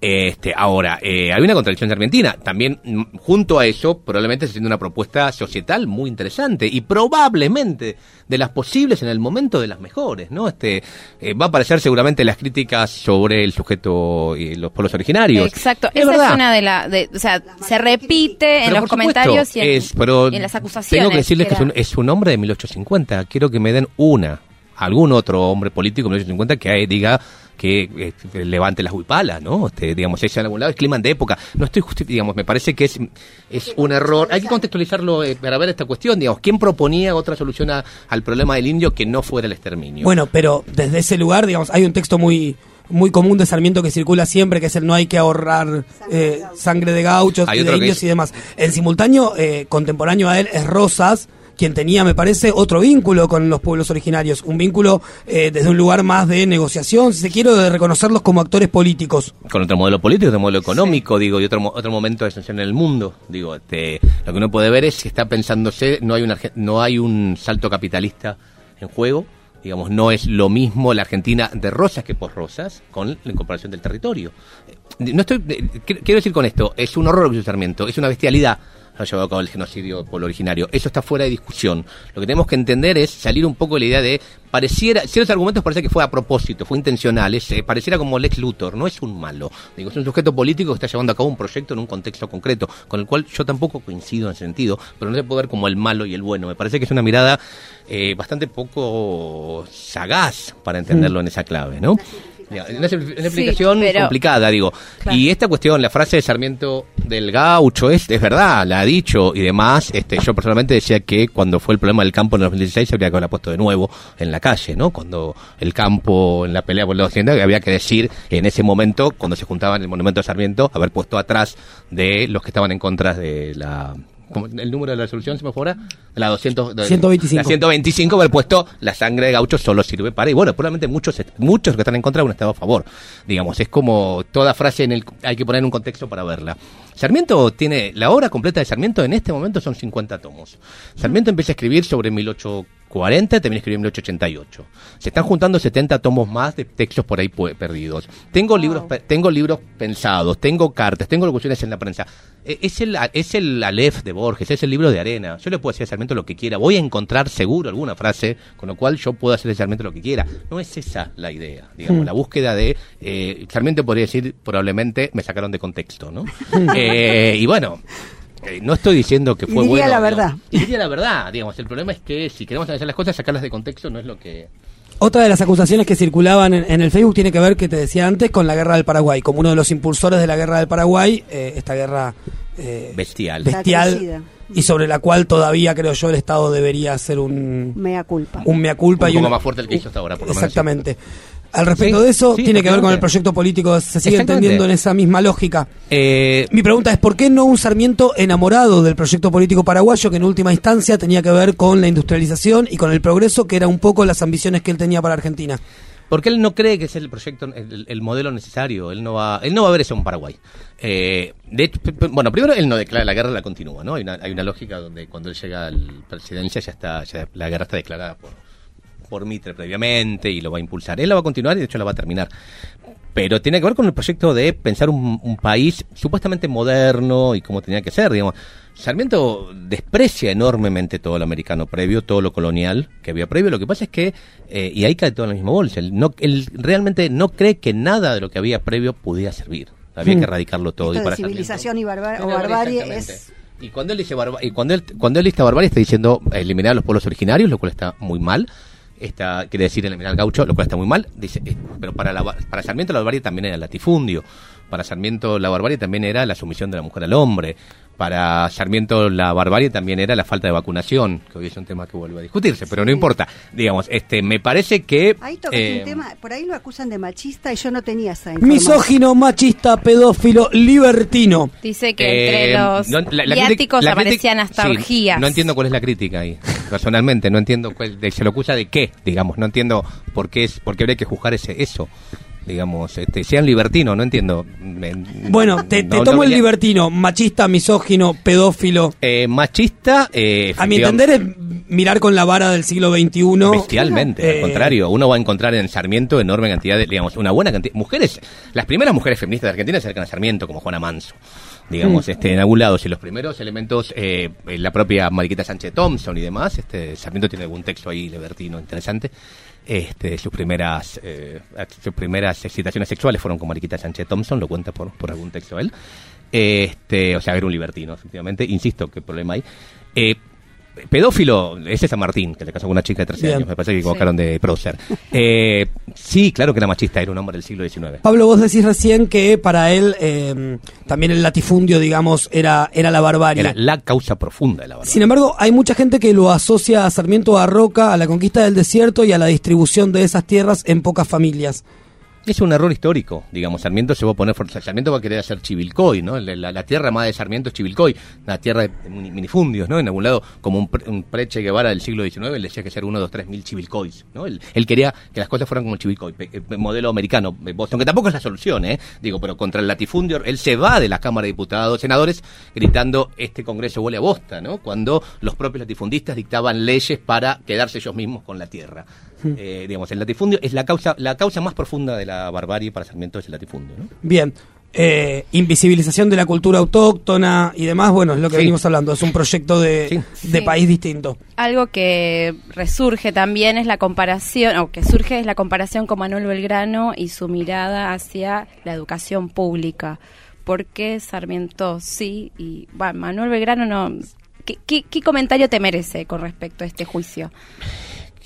Este, ahora, eh, hay una contradicción argentina. También, mm, junto a eso, probablemente se tiene una propuesta societal muy interesante y probablemente de las posibles en el momento de las mejores, ¿no? Este, eh, va a aparecer seguramente las críticas sobre el sujeto y los pueblos originarios. Exacto, Es esa verdad. es una de las, o sea, se repite en Pero los supuesto, comentarios y en, es- pero y en las acusaciones. Tengo que decirles que, es, un, es un hombre de 1850. Quiero que me den una, algún otro hombre político de 1850 que diga que eh, levante las huipalas, ¿no? Este, digamos, ese en algún lado es clima de época. No estoy justi- digamos, me parece que es, es un error. Hay que contextualizarlo eh, para ver esta cuestión, digamos, ¿quién proponía otra solución a- al problema del indio que no fuera el exterminio? Bueno, pero desde ese lugar, digamos, hay un texto muy muy común de Sarmiento que circula siempre, que es el no hay que ahorrar eh, sangre de gauchos y de indios dice- y demás. En simultáneo, eh, contemporáneo a él es Rosas, quien tenía, me parece, otro vínculo con los pueblos originarios, un vínculo eh, desde un lugar más de negociación, si se quiere, de reconocerlos como actores políticos. con otro modelo político, otro modelo económico, digo, y otro, otro momento de extensión en el mundo. Digo, este, lo que uno puede ver es que está pensándose, no hay, una, no hay un salto capitalista en juego, digamos, no es lo mismo la Argentina de rosas que por rosas con la incorporación del territorio. Eh, No estoy, eh, qu- quiero decir con esto, es un horror lo que Sarmiento, es una bestialidad ha llevado a cabo el genocidio pueblo originario. Eso está fuera de discusión. Lo que tenemos que entender es salir un poco de la idea de pareciera, ciertos argumentos parece que fue a propósito, fue intencional, es, eh, pareciera como Lex Luthor, no es un malo. Digo, es un sujeto político que está llevando a cabo un proyecto en un contexto concreto, con el cual yo tampoco coincido en sentido, pero no se puede ver como el malo y el bueno. Me parece que es una mirada eh, bastante poco sagaz para entenderlo en esa clave, ¿no? Una, expli- una explicación pero- complicada, digo. Claro. Y esta cuestión, la frase de Sarmiento del gaucho, es, es verdad, la ha dicho y demás. Este, yo personalmente decía que cuando fue el problema del campo en el 2016 habría que haberla puesto de nuevo en la calle, ¿no? Cuando el campo en la pelea por la hacienda había que decir en ese momento, cuando se juntaban el monumento de Sarmiento, haber puesto atrás de los que estaban en contra de la... ¿cómo- ¿El número de la resolución se me fuera? La 200, de- 125. La 125 haber puesto la sangre de gaucho solo sirve para... Y bueno, probablemente muchos muchos que están en contra han estado a favor. Digamos, es como toda frase en el hay que poner en un contexto para verla. Sarmiento tiene... La obra completa de Sarmiento en este momento son 50 tomos. Sarmiento empieza a escribir sobre 1840, termina escribiendo en 1888. Se están juntando 70 tomos más de textos por ahí perdidos. Tengo libros tengo libros pensados, tengo cartas, tengo locuciones en la prensa. Eh, Es el, es el Aleph de Borges, es el libro de arena. Yo le puedo decir a Sarmiento lo que quiera. Voy a encontrar seguro alguna frase con lo cual yo puedo hacer a Sarmiento lo que quiera. No es esa la idea, digamos, Mm. la búsqueda de... Eh, Sarmiento podría decir, probablemente me sacaron de contexto, ¿no? Eh, y bueno... eh, No estoy diciendo que Y fue diría bueno. la digamos. verdad. Y diría la verdad, digamos. El problema es que si queremos analizar las cosas, sacarlas de contexto no es lo que... Otra de las acusaciones que circulaban en, en el Facebook tiene que ver, que te decía antes, con la guerra del Paraguay. Como uno de los impulsores de la guerra del Paraguay, eh, esta guerra eh, Bestial. bestial y sobre la cual todavía creo yo el Estado debería hacer un, Mea culpa. un mea culpa. Un y poco más fuerte el que hizo hasta ahora, por lo menos. Al respecto Sí, de eso, sí, tiene que ver con el proyecto político, se sigue entendiendo en esa misma lógica. Eh, Mi pregunta es, ¿por qué no un Sarmiento enamorado del proyecto político paraguayo que en última instancia tenía que ver con la industrialización y con el progreso, que era un poco las ambiciones que él tenía para Argentina? Porque él no cree que es el proyecto, el, el modelo necesario. Él no va, él no va a ver eso en Paraguay. Eh, de hecho, bueno, primero él no declara la guerra, la continúa, ¿no? Hay una, hay una lógica donde cuando él llega a la presidencia ya está, ya la guerra está declarada por, por Mitre previamente y lo va a impulsar. Él la va a continuar y de hecho la va a terminar. Pero tiene que ver con el proyecto de pensar un, un país supuestamente moderno y como tenía que ser, digamos. Sarmiento desprecia enormemente todo lo americano previo, todo lo colonial que había previo. Lo que pasa es que, eh, y ahí cae todo en la misma bolsa, él, no, él realmente no cree que nada de lo que había previo podía servir. Había Hmm. que erradicarlo todo. Esto y de para civilización y o Barbarie, es... y cuando él dice barba- y cuando él, cuando él lista barbarie está diciendo eliminar a los pueblos originarios, lo cual está muy mal. Está, quiere decir eliminar al gaucho, lo cual está muy mal. Dice, eh, pero para, la, para Sarmiento la barbarie también era latifundio. Para Sarmiento la barbarie también era la sumisión de la mujer al hombre. Para Sarmiento la barbarie también era la falta de vacunación, que hoy es un tema que vuelve a discutirse, pero no importa. Digamos, este, me parece que... Ahí eh, un tema, por ahí lo acusan de machista y yo no tenía esa información. Misógino, machista, pedófilo, libertino. Dice que Eh, entre los no, la- la viáticos la aparecían hasta sí, orgías. No entiendo cuál es la crítica ahí, personalmente. No entiendo cuál, de- se lo acusa de qué, digamos. No entiendo por qué, es, por qué habría que juzgar ese, eso. Digamos, este, sean libertinos, no entiendo. Bueno, te, te no- tomo no el libertino, machista, misógino, pedófilo. Eh, machista, eh, A mi entender es mirar con la vara del siglo XXI. Bestialmente, Eh, al contrario, uno va a encontrar en Sarmiento enorme cantidad de, digamos, una buena cantidad. Mujeres, las primeras mujeres feministas de Argentina se acercan a Sarmiento, como Juana Manso. Digamos, Mm. este, en algún lado, si los primeros elementos, eh, la propia Mariquita Sánchez Thompson y demás, este, Sarmiento tiene algún texto ahí libertino interesante. Este, sus primeras, eh, sus primeras excitaciones sexuales fueron con Mariquita Sánchez Thompson, lo cuenta por, por algún texto él. Este, o sea, era un libertino, efectivamente. Insisto, qué problema hay. Eh, pedófilo, ese es San Martín, que se casó con una chica de 13 Bien. años, me parece que equivocaron de prócer. Eh, sí, claro que era machista, era un hombre del siglo XIX. Pablo, vos decís recién que para él eh, también el latifundio, digamos, era, era la barbarie. Era la causa profunda de la barbarie. Sin embargo, hay mucha gente que lo asocia a Sarmiento a Roca, a la conquista del desierto y a la distribución de esas tierras en pocas familias. Es un error histórico, digamos, Sarmiento se va a poner, Sarmiento va a querer hacer Chivilcoy, ¿no? La, la- la tierra más de Sarmiento es Chivilcoy, una tierra de mini- minifundios, ¿no? En algún lado, como un, pre- un preche Guevara del siglo XIX, él decía que ser uno, dos, tres mil Chivilcoys, ¿no? Él, quería que las cosas fueran como Chivilcoy, eh, modelo americano, eh, Boston, que tampoco es la solución, ¿eh? Digo, pero contra el latifundio, él se va de la Cámara de Diputados, senadores, gritando, este Congreso huele a bosta, ¿no? Cuando los propios latifundistas dictaban leyes para quedarse ellos mismos con la tierra. Eh, digamos, el latifundio es la causa, la causa más profunda de la barbarie para Sarmiento es el latifundio, ¿no? Bien. Eh, invisibilización de la cultura autóctona y demás, bueno, es lo que Sí. venimos hablando, es un proyecto de, de Sí. país distinto. Algo que resurge también es la comparación, o que surge es la comparación con Manuel Belgrano y su mirada hacia la educación pública. ¿Por qué Sarmiento sí y bueno, Manuel Belgrano no? ¿Qué, qué, qué comentario te merece con respecto a este juicio?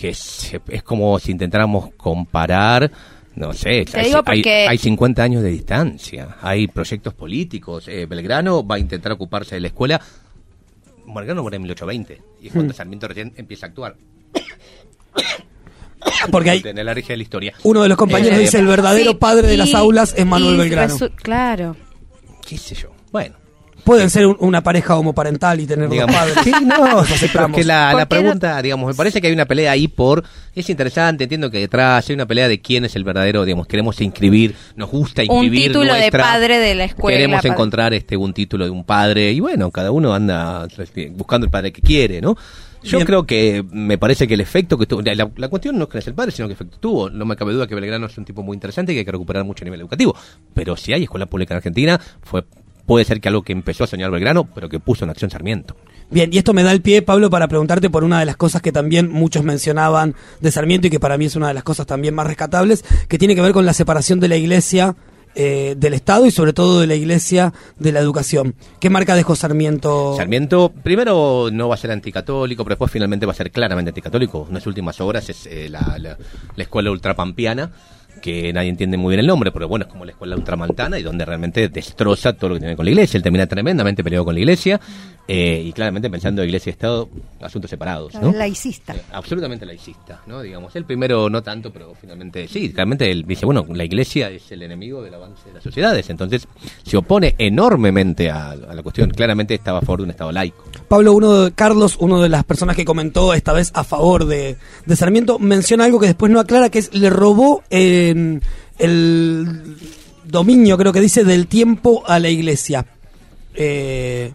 Que es, es como si intentáramos comparar, no sé, Te hay, digo hay- porque- hay 50 años de distancia, hay proyectos políticos. eh, Belgrano va a intentar ocuparse de la escuela. Belgrano muere en 1820 y es cuando Hmm. Sarmiento recién empieza a actuar. Porque hay en la regia de la historia. uno de los compañeros Eh, dice el verdadero Sí, padre de las aulas es Manuel Belgrano. Claro. ¿Qué sé yo? Bueno. Pueden ser un- una pareja homoparental y tener digamos. dos padres. Sí, no, pero es que la, la pregunta, digamos, me parece que hay una pelea ahí por, es interesante, entiendo que detrás hay una pelea de quién es el verdadero, digamos, queremos inscribir, nos gusta Un inscribir título de nuestra- padre de la escuela. Queremos encontrar este un título de un padre y bueno, cada uno anda buscando el padre que quiere, ¿no? Yo Bien. creo que me parece que el efecto que tuvo, la, la cuestión no es que es el padre, sino que efecto tuvo. No me cabe duda que Belgrano es un tipo muy interesante y que hay que recuperar mucho a nivel educativo. Pero si hay escuela pública en Argentina, fue puede ser que algo que empezó a soñar Belgrano, pero que puso en acción Sarmiento. Bien, y esto me da el pie, Pablo, para preguntarte por una de las cosas que también muchos mencionaban de Sarmiento y que para mí es una de las cosas también más rescatables, que tiene que ver con la separación de la iglesia eh, del Estado y sobre todo de la iglesia de la educación. ¿Qué marca dejó Sarmiento? Sarmiento, primero no va a ser anticatólico, pero después finalmente va a ser claramente anticatólico. En las últimas obras es eh, la, la- la escuela ultrapampiana, que nadie entiende muy bien el nombre, pero bueno, es como la escuela ultramaltana y donde realmente destroza todo lo que tiene con la iglesia. Él termina tremendamente peleado con la iglesia eh, y claramente pensando iglesia y Estado, asuntos separados. ¿no? Laicista. absolutamente laicista, ¿no? Digamos, el primero no tanto, pero finalmente sí, realmente él dice, bueno, la iglesia es el enemigo del avance de las sociedades, entonces se opone enormemente a, a la cuestión, claramente estaba a favor de un Estado laico. Pablo, uno de, Carlos, uno de las personas que comentó esta vez a favor de, de Sarmiento, menciona algo que después no aclara, que es le robó eh, el dominio, creo que dice, del tiempo a la iglesia. Eh,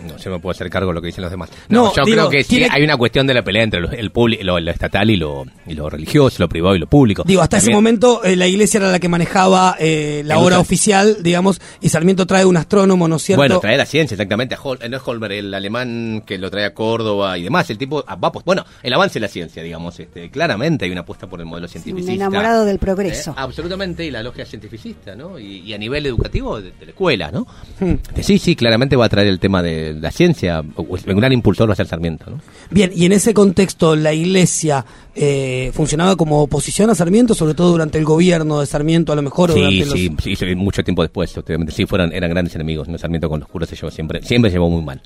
No se me puede hacer cargo de lo que dicen los demás. No, No, yo digo, creo que sí tiene- hay una cuestión de la pelea entre lo, el lo, lo estatal y lo, y lo religioso, lo privado y lo público. digo, hasta ese momento eh, la iglesia era la que manejaba eh, la hora oficial, digamos, y Sarmiento trae un astrónomo, ¿no es cierto? Bueno, trae la ciencia, exactamente. A Hol- eh, no es Holmer, el alemán que lo trae a Córdoba y demás. El tipo ah, va, pues, bueno, el avance de la ciencia, digamos. este Claramente hay una apuesta por el modelo Un cientificista. enamorado del progreso. Eh, absolutamente, y la logia cientificista, ¿no? Y, y a nivel educativo de, de la escuela, ¿no? Hmm. Sí, sí, claramente va a traer el tema de, la ciencia, un gran impulsor va a ser Sarmiento, ¿no? Bien, y en ese contexto, la iglesia eh, funcionaba como oposición a Sarmiento, sobre todo durante el gobierno de Sarmiento, a lo mejor. o Sí, durante los- sí, sí, sí, mucho tiempo después, obviamente. Sí, fueron, eran grandes enemigos. ¿no? Sarmiento con los curas se llevó siempre, siempre se llevó muy mal.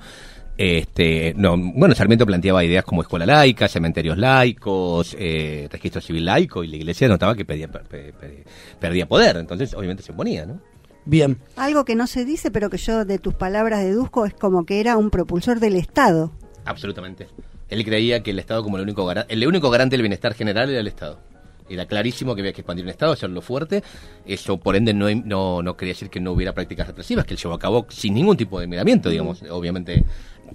Este, no, bueno, Sarmiento planteaba ideas como escuela laica, cementerios laicos, eh, registro civil laico, y la iglesia notaba que pedía, per- pe- pe- perdía poder, entonces obviamente se oponía, ¿no? Bien. Algo que no se dice, pero que yo de tus palabras deduzco, es como que era un propulsor del Estado. Absolutamente. Él creía que el Estado como el único garante, el único garante del bienestar general era el Estado. Era clarísimo que había que expandir un Estado, hacerlo fuerte. Eso, por ende, no, no, no quería decir que no hubiera prácticas represivas, que él llevó a cabo sin ningún tipo de miramiento, digamos, obviamente.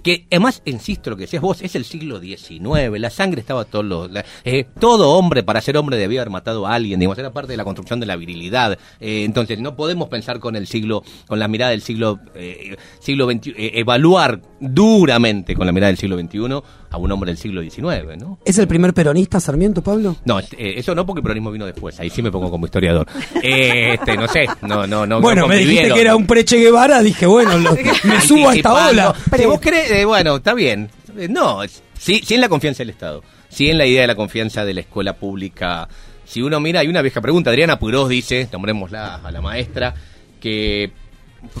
Que además, insisto, lo que decías vos, es el siglo XIX, la sangre estaba todo lo, la- eh, todo hombre para ser hombre debía haber matado a alguien, digamos, era parte de la construcción de la virilidad. Eh, entonces, no podemos pensar con el siglo, con la mirada del siglo, eh, siglo XXI, eh, evaluar duramente con la mirada del siglo XXI a un hombre del siglo XIX, ¿no? ¿Es el primer peronista Sarmiento, Pablo? No, eh, eso no porque el peronismo vino después, ahí sí me pongo como historiador. Eh, este, no sé, no, no, no. bueno, no me dijiste que era un pre-Che Guevara, dije, bueno, lo- me subo a esta ola. Si vos querés, eh, bueno, está bien. Eh, no, sí, sí en la confianza del Estado, sí en la idea de la confianza de la escuela pública. Si uno mira, hay una vieja pregunta, Adriana Purós dice, nombrémosla a la maestra, que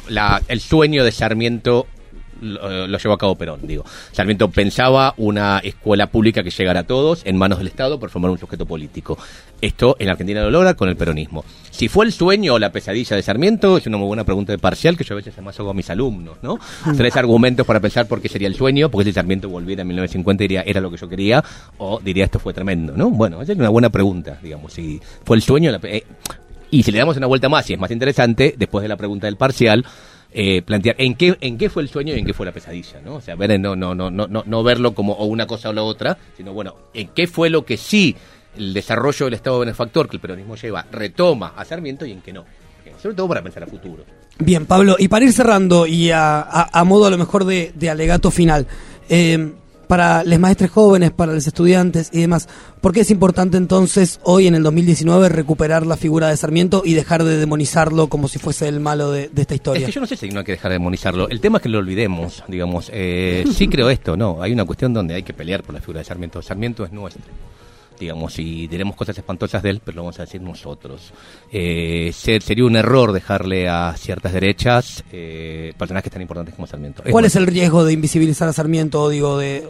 la, el sueño de Sarmiento lo, lo llevó a cabo Perón, digo. Sarmiento pensaba una escuela pública que llegara a todos en manos del Estado por formar un sujeto político. Esto en Argentina lo logra con el peronismo. Si fue el sueño o la pesadilla de Sarmiento, es una muy buena pregunta de parcial que yo a veces además hago a mis alumnos, ¿no? Tres argumentos para pensar por qué sería el sueño, porque si Sarmiento volviera en 1950 diría era lo que yo quería, o diría esto fue tremendo, ¿no? Bueno, esa es una buena pregunta, digamos, si fue el sueño o la eh, y si le damos una vuelta más y es más interesante, después de la pregunta del parcial, eh, plantear en qué en qué fue el sueño y en qué fue la pesadilla, ¿no? O sea, ver no no no no no, no verlo como o una cosa o la otra, sino bueno, en qué fue lo que sí el desarrollo del Estado benefactor que el peronismo lleva retoma a Sarmiento y en qué no. Eh, Sobre todo para pensar a futuro. Bien, Pablo, y para ir cerrando y a, a- a modo a lo mejor de, de alegato final, eh, para los maestres jóvenes, para los estudiantes y demás, ¿por qué es importante entonces hoy en el 2019 recuperar la figura de Sarmiento y dejar de demonizarlo como si fuese el malo de, de esta historia? Es que yo no sé si no hay que dejar de demonizarlo. El tema es que lo olvidemos, digamos. Eh, sí creo esto, ¿no? Hay una cuestión donde hay que pelear por la figura de Sarmiento. Sarmiento es nuestro. Digamos, y diremos cosas espantosas de él, pero lo vamos a decir nosotros. Eh, se- sería un error dejarle a ciertas derechas eh, personajes tan importantes como Sarmiento. ¿Cuál es el riesgo de invisibilizar a Sarmiento digo de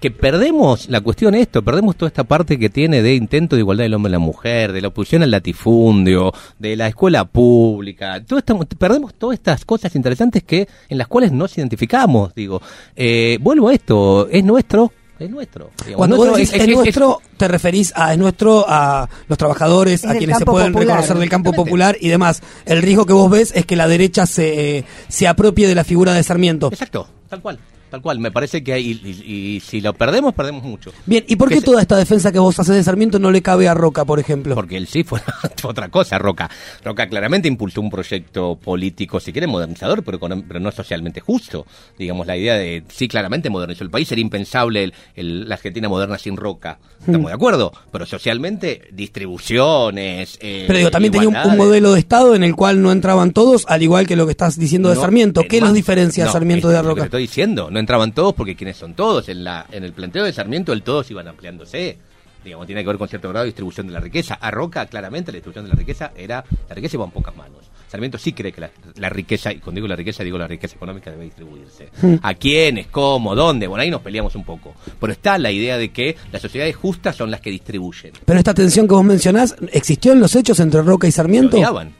que perdemos la cuestión esto, perdemos toda esta parte que tiene de intento de igualdad del hombre y la mujer, de la oposición al latifundio, de la escuela pública, todo esta- perdemos todas estas cosas interesantes que en las cuales nos identificamos, digo, Eh, vuelvo a esto, es nuestro, es nuestro. digamos, Cuando vos decís es- es, es- es- nuestro, te referís a es nuestro, a los trabajadores, Es a quienes se pueden popular. reconocer del campo popular y demás. El riesgo que vos ves es que la derecha se, eh, se apropie de la figura de Sarmiento. Exacto, tal cual, tal cual. Me parece que hay, y, y- y si lo perdemos, perdemos mucho. Bien, ¿y por qué toda esta defensa que vos haces de Sarmiento no le cabe a Roca, por ejemplo? Porque él sí fue, otra cosa, Roca. Roca claramente impulsó un proyecto político, si quiere, modernizador, pero, econom- pero no socialmente justo. Digamos, la idea de, sí, claramente modernizó el país, sería impensable el- el- la Argentina moderna sin Roca. Estamos de acuerdo, pero socialmente, distribuciones. eh, Pero digo, también tenía un, modelo de Estado en el cual no entraban todos, al igual que lo que estás diciendo de No, Sarmiento. eh, ¿Qué los diferencia no, Sarmiento de lo que Roca? te estoy diciendo, no entraban todos porque quienes son todos. En, la, en el planteo de Sarmiento, el todos iban ampliándose. Digamos, tiene que ver con cierto grado de distribución de la riqueza. A Roca, claramente, la distribución de la riqueza era. La riqueza iba en pocas manos. Sarmiento sí cree que la, la riqueza, y cuando digo la riqueza, digo la riqueza económica debe distribuirse. ¿A quiénes? ¿Cómo? ¿Dónde? Bueno, ahí nos peleamos un poco. Pero está la idea de que las sociedades justas son las que distribuyen. Pero esta tensión que vos mencionás, ¿existió en los hechos entre Roca y Sarmiento? Se odiaban.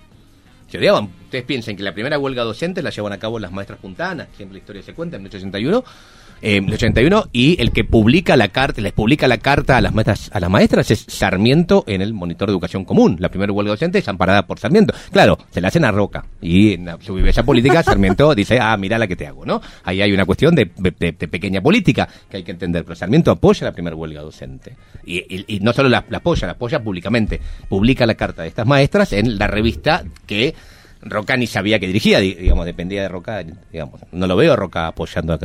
Se odiaban. Ustedes piensen que la primera huelga docente la llevan a cabo las maestras puntanas, siempre la historia se cuenta, en 1881. eh, en 81 y el que publica la carta, les publica la carta a las maestras, a las maestras es Sarmiento en el monitor de educación común. La primera huelga docente es amparada por Sarmiento. Claro, se la hacen a Roca y en su viveza política Sarmiento dice, ah, mira la que te hago, ¿no? Ahí hay una cuestión de, de- de- de pequeña política que hay que entender, pero Sarmiento apoya la primera huelga docente y, y- y no solo la, la apoya, la apoya públicamente, publica la carta de estas maestras en la revista que Roca ni sabía que dirigía, di- digamos, dependía de Roca, digamos, no lo veo a Roca apoyando a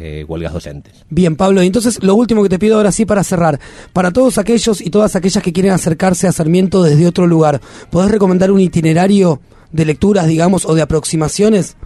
eh, huelgas docentes. Bien, Pablo, y entonces lo último que te pido ahora sí para cerrar, para todos aquellos y todas aquellas que quieren acercarse a Sarmiento desde otro lugar, ¿podés recomendar un itinerario de lecturas, digamos, o de aproximaciones?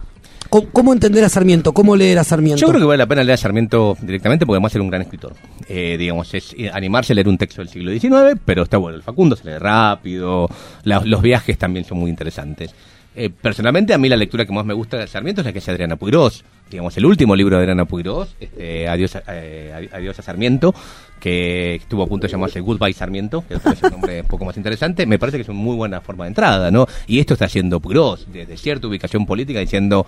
¿Cómo, entender a Sarmiento? ¿Cómo leer a Sarmiento? Yo creo que vale la pena leer a Sarmiento directamente porque además era un gran escritor. Eh, digamos, es eh, animarse a leer un texto del siglo XIX, pero está bueno. El Facundo se lee rápido, la- los viajes también son muy interesantes. Eh, personalmente, a mí la lectura que más me gusta de Sarmiento es la que hace Adriana Puigros. Digamos, el último libro de Adriana Puigros, este, Adiós, eh, Adi- Adiós a Sarmiento, que estuvo a punto de llamarse Goodbye Sarmiento, que es un nombre un poco más interesante, me parece que es una muy buena forma de entrada, ¿no? Y esto está haciendo Puigros, desde cierta ubicación política, diciendo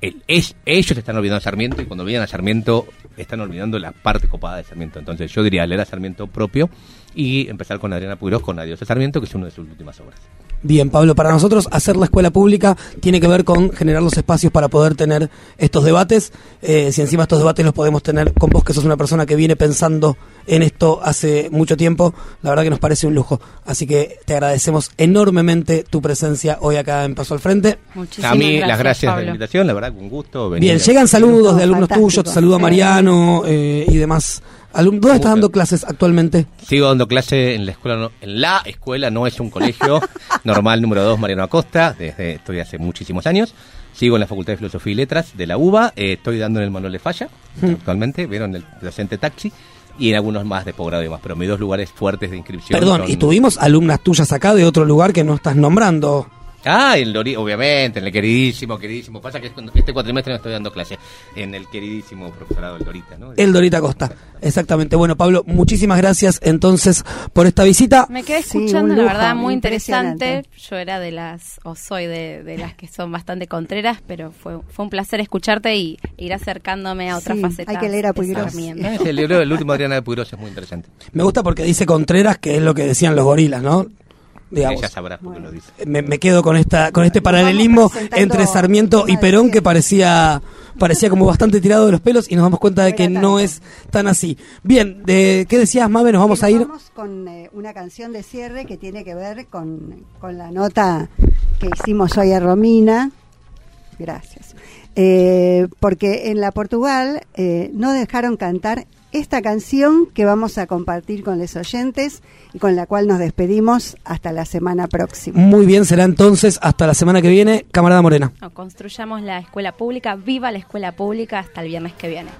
el- es, ellos están olvidando a Sarmiento y cuando olvidan a Sarmiento están olvidando la parte copada de Sarmiento. Entonces yo diría leer a Sarmiento propio y empezar con Adriana Puigros con Adiós Sarmiento, que es una de sus últimas obras. Bien, Pablo, para nosotros hacer la escuela pública tiene que ver con generar los espacios para poder tener estos debates. Eh, si encima estos debates los podemos tener con vos, que sos una persona que viene pensando en esto hace mucho tiempo, la verdad que nos parece un lujo. Así que te agradecemos enormemente tu presencia hoy acá en Paso al Frente. a mí las gracias de la invitación, la verdad, con gusto. venir Bien, a- llegan saludos de alumnos fantástico. tuyos, te saluda Mariano eh, y demás. Alum- ¿Dónde estás dando clases actualmente? Sigo dando clase en la escuela, no- en la escuela, no es un colegio normal número 2 Mariano Acosta, desde estoy hace muchísimos años. Sigo en la Facultad de Filosofía y Letras de la UBA, eh, estoy dando en el Manuel de Falla, Hmm. actualmente, vieron el docente taxi, y en algunos más de posgrado y demás, pero mis dos lugares fuertes de inscripción Perdón, son- y tuvimos alumnas tuyas acá de otro lugar que no estás nombrando. Ah, en Lori, obviamente, en el queridísimo, queridísimo. Pasa que este cuatrimestre no estoy dando clase. En el queridísimo profesorado del Dorita, ¿no? El Dorita Costa, exactamente. Bueno, Pablo, muchísimas gracias entonces por esta visita. Me quedé Sí, escuchando, la verdad, muy interesante. Yo era de las, o soy de, de las que son bastante contreras, pero fue, fue un placer escucharte y ir acercándome a otras Sí, facetas. hay que leer a Puigros. El libro del último Adriana de Puigros es muy interesante. Me gusta porque dice Contreras, que es lo que decían los gorilas, ¿no? Digamos. Ella sabrá por qué lo dice. Me, me quedo con esta con este paralelismo entre Sarmiento y Perón que parecía parecía como bastante tirado de los pelos y nos damos cuenta de que no es tan así. Bien, de, ¿qué decías, Mabe? Nos vamos Y a ir. Vamos con eh, una canción de cierre que tiene que ver con, con la nota que hicimos hoy a Romina. Gracias. Eh, porque en la Portugal eh, no dejaron cantar esta canción que vamos a compartir con los oyentes y con la cual nos despedimos hasta la semana próxima. Muy bien, será entonces hasta la semana que viene, camarada Morena. No, construyamos la escuela pública, viva la escuela pública hasta el viernes que viene.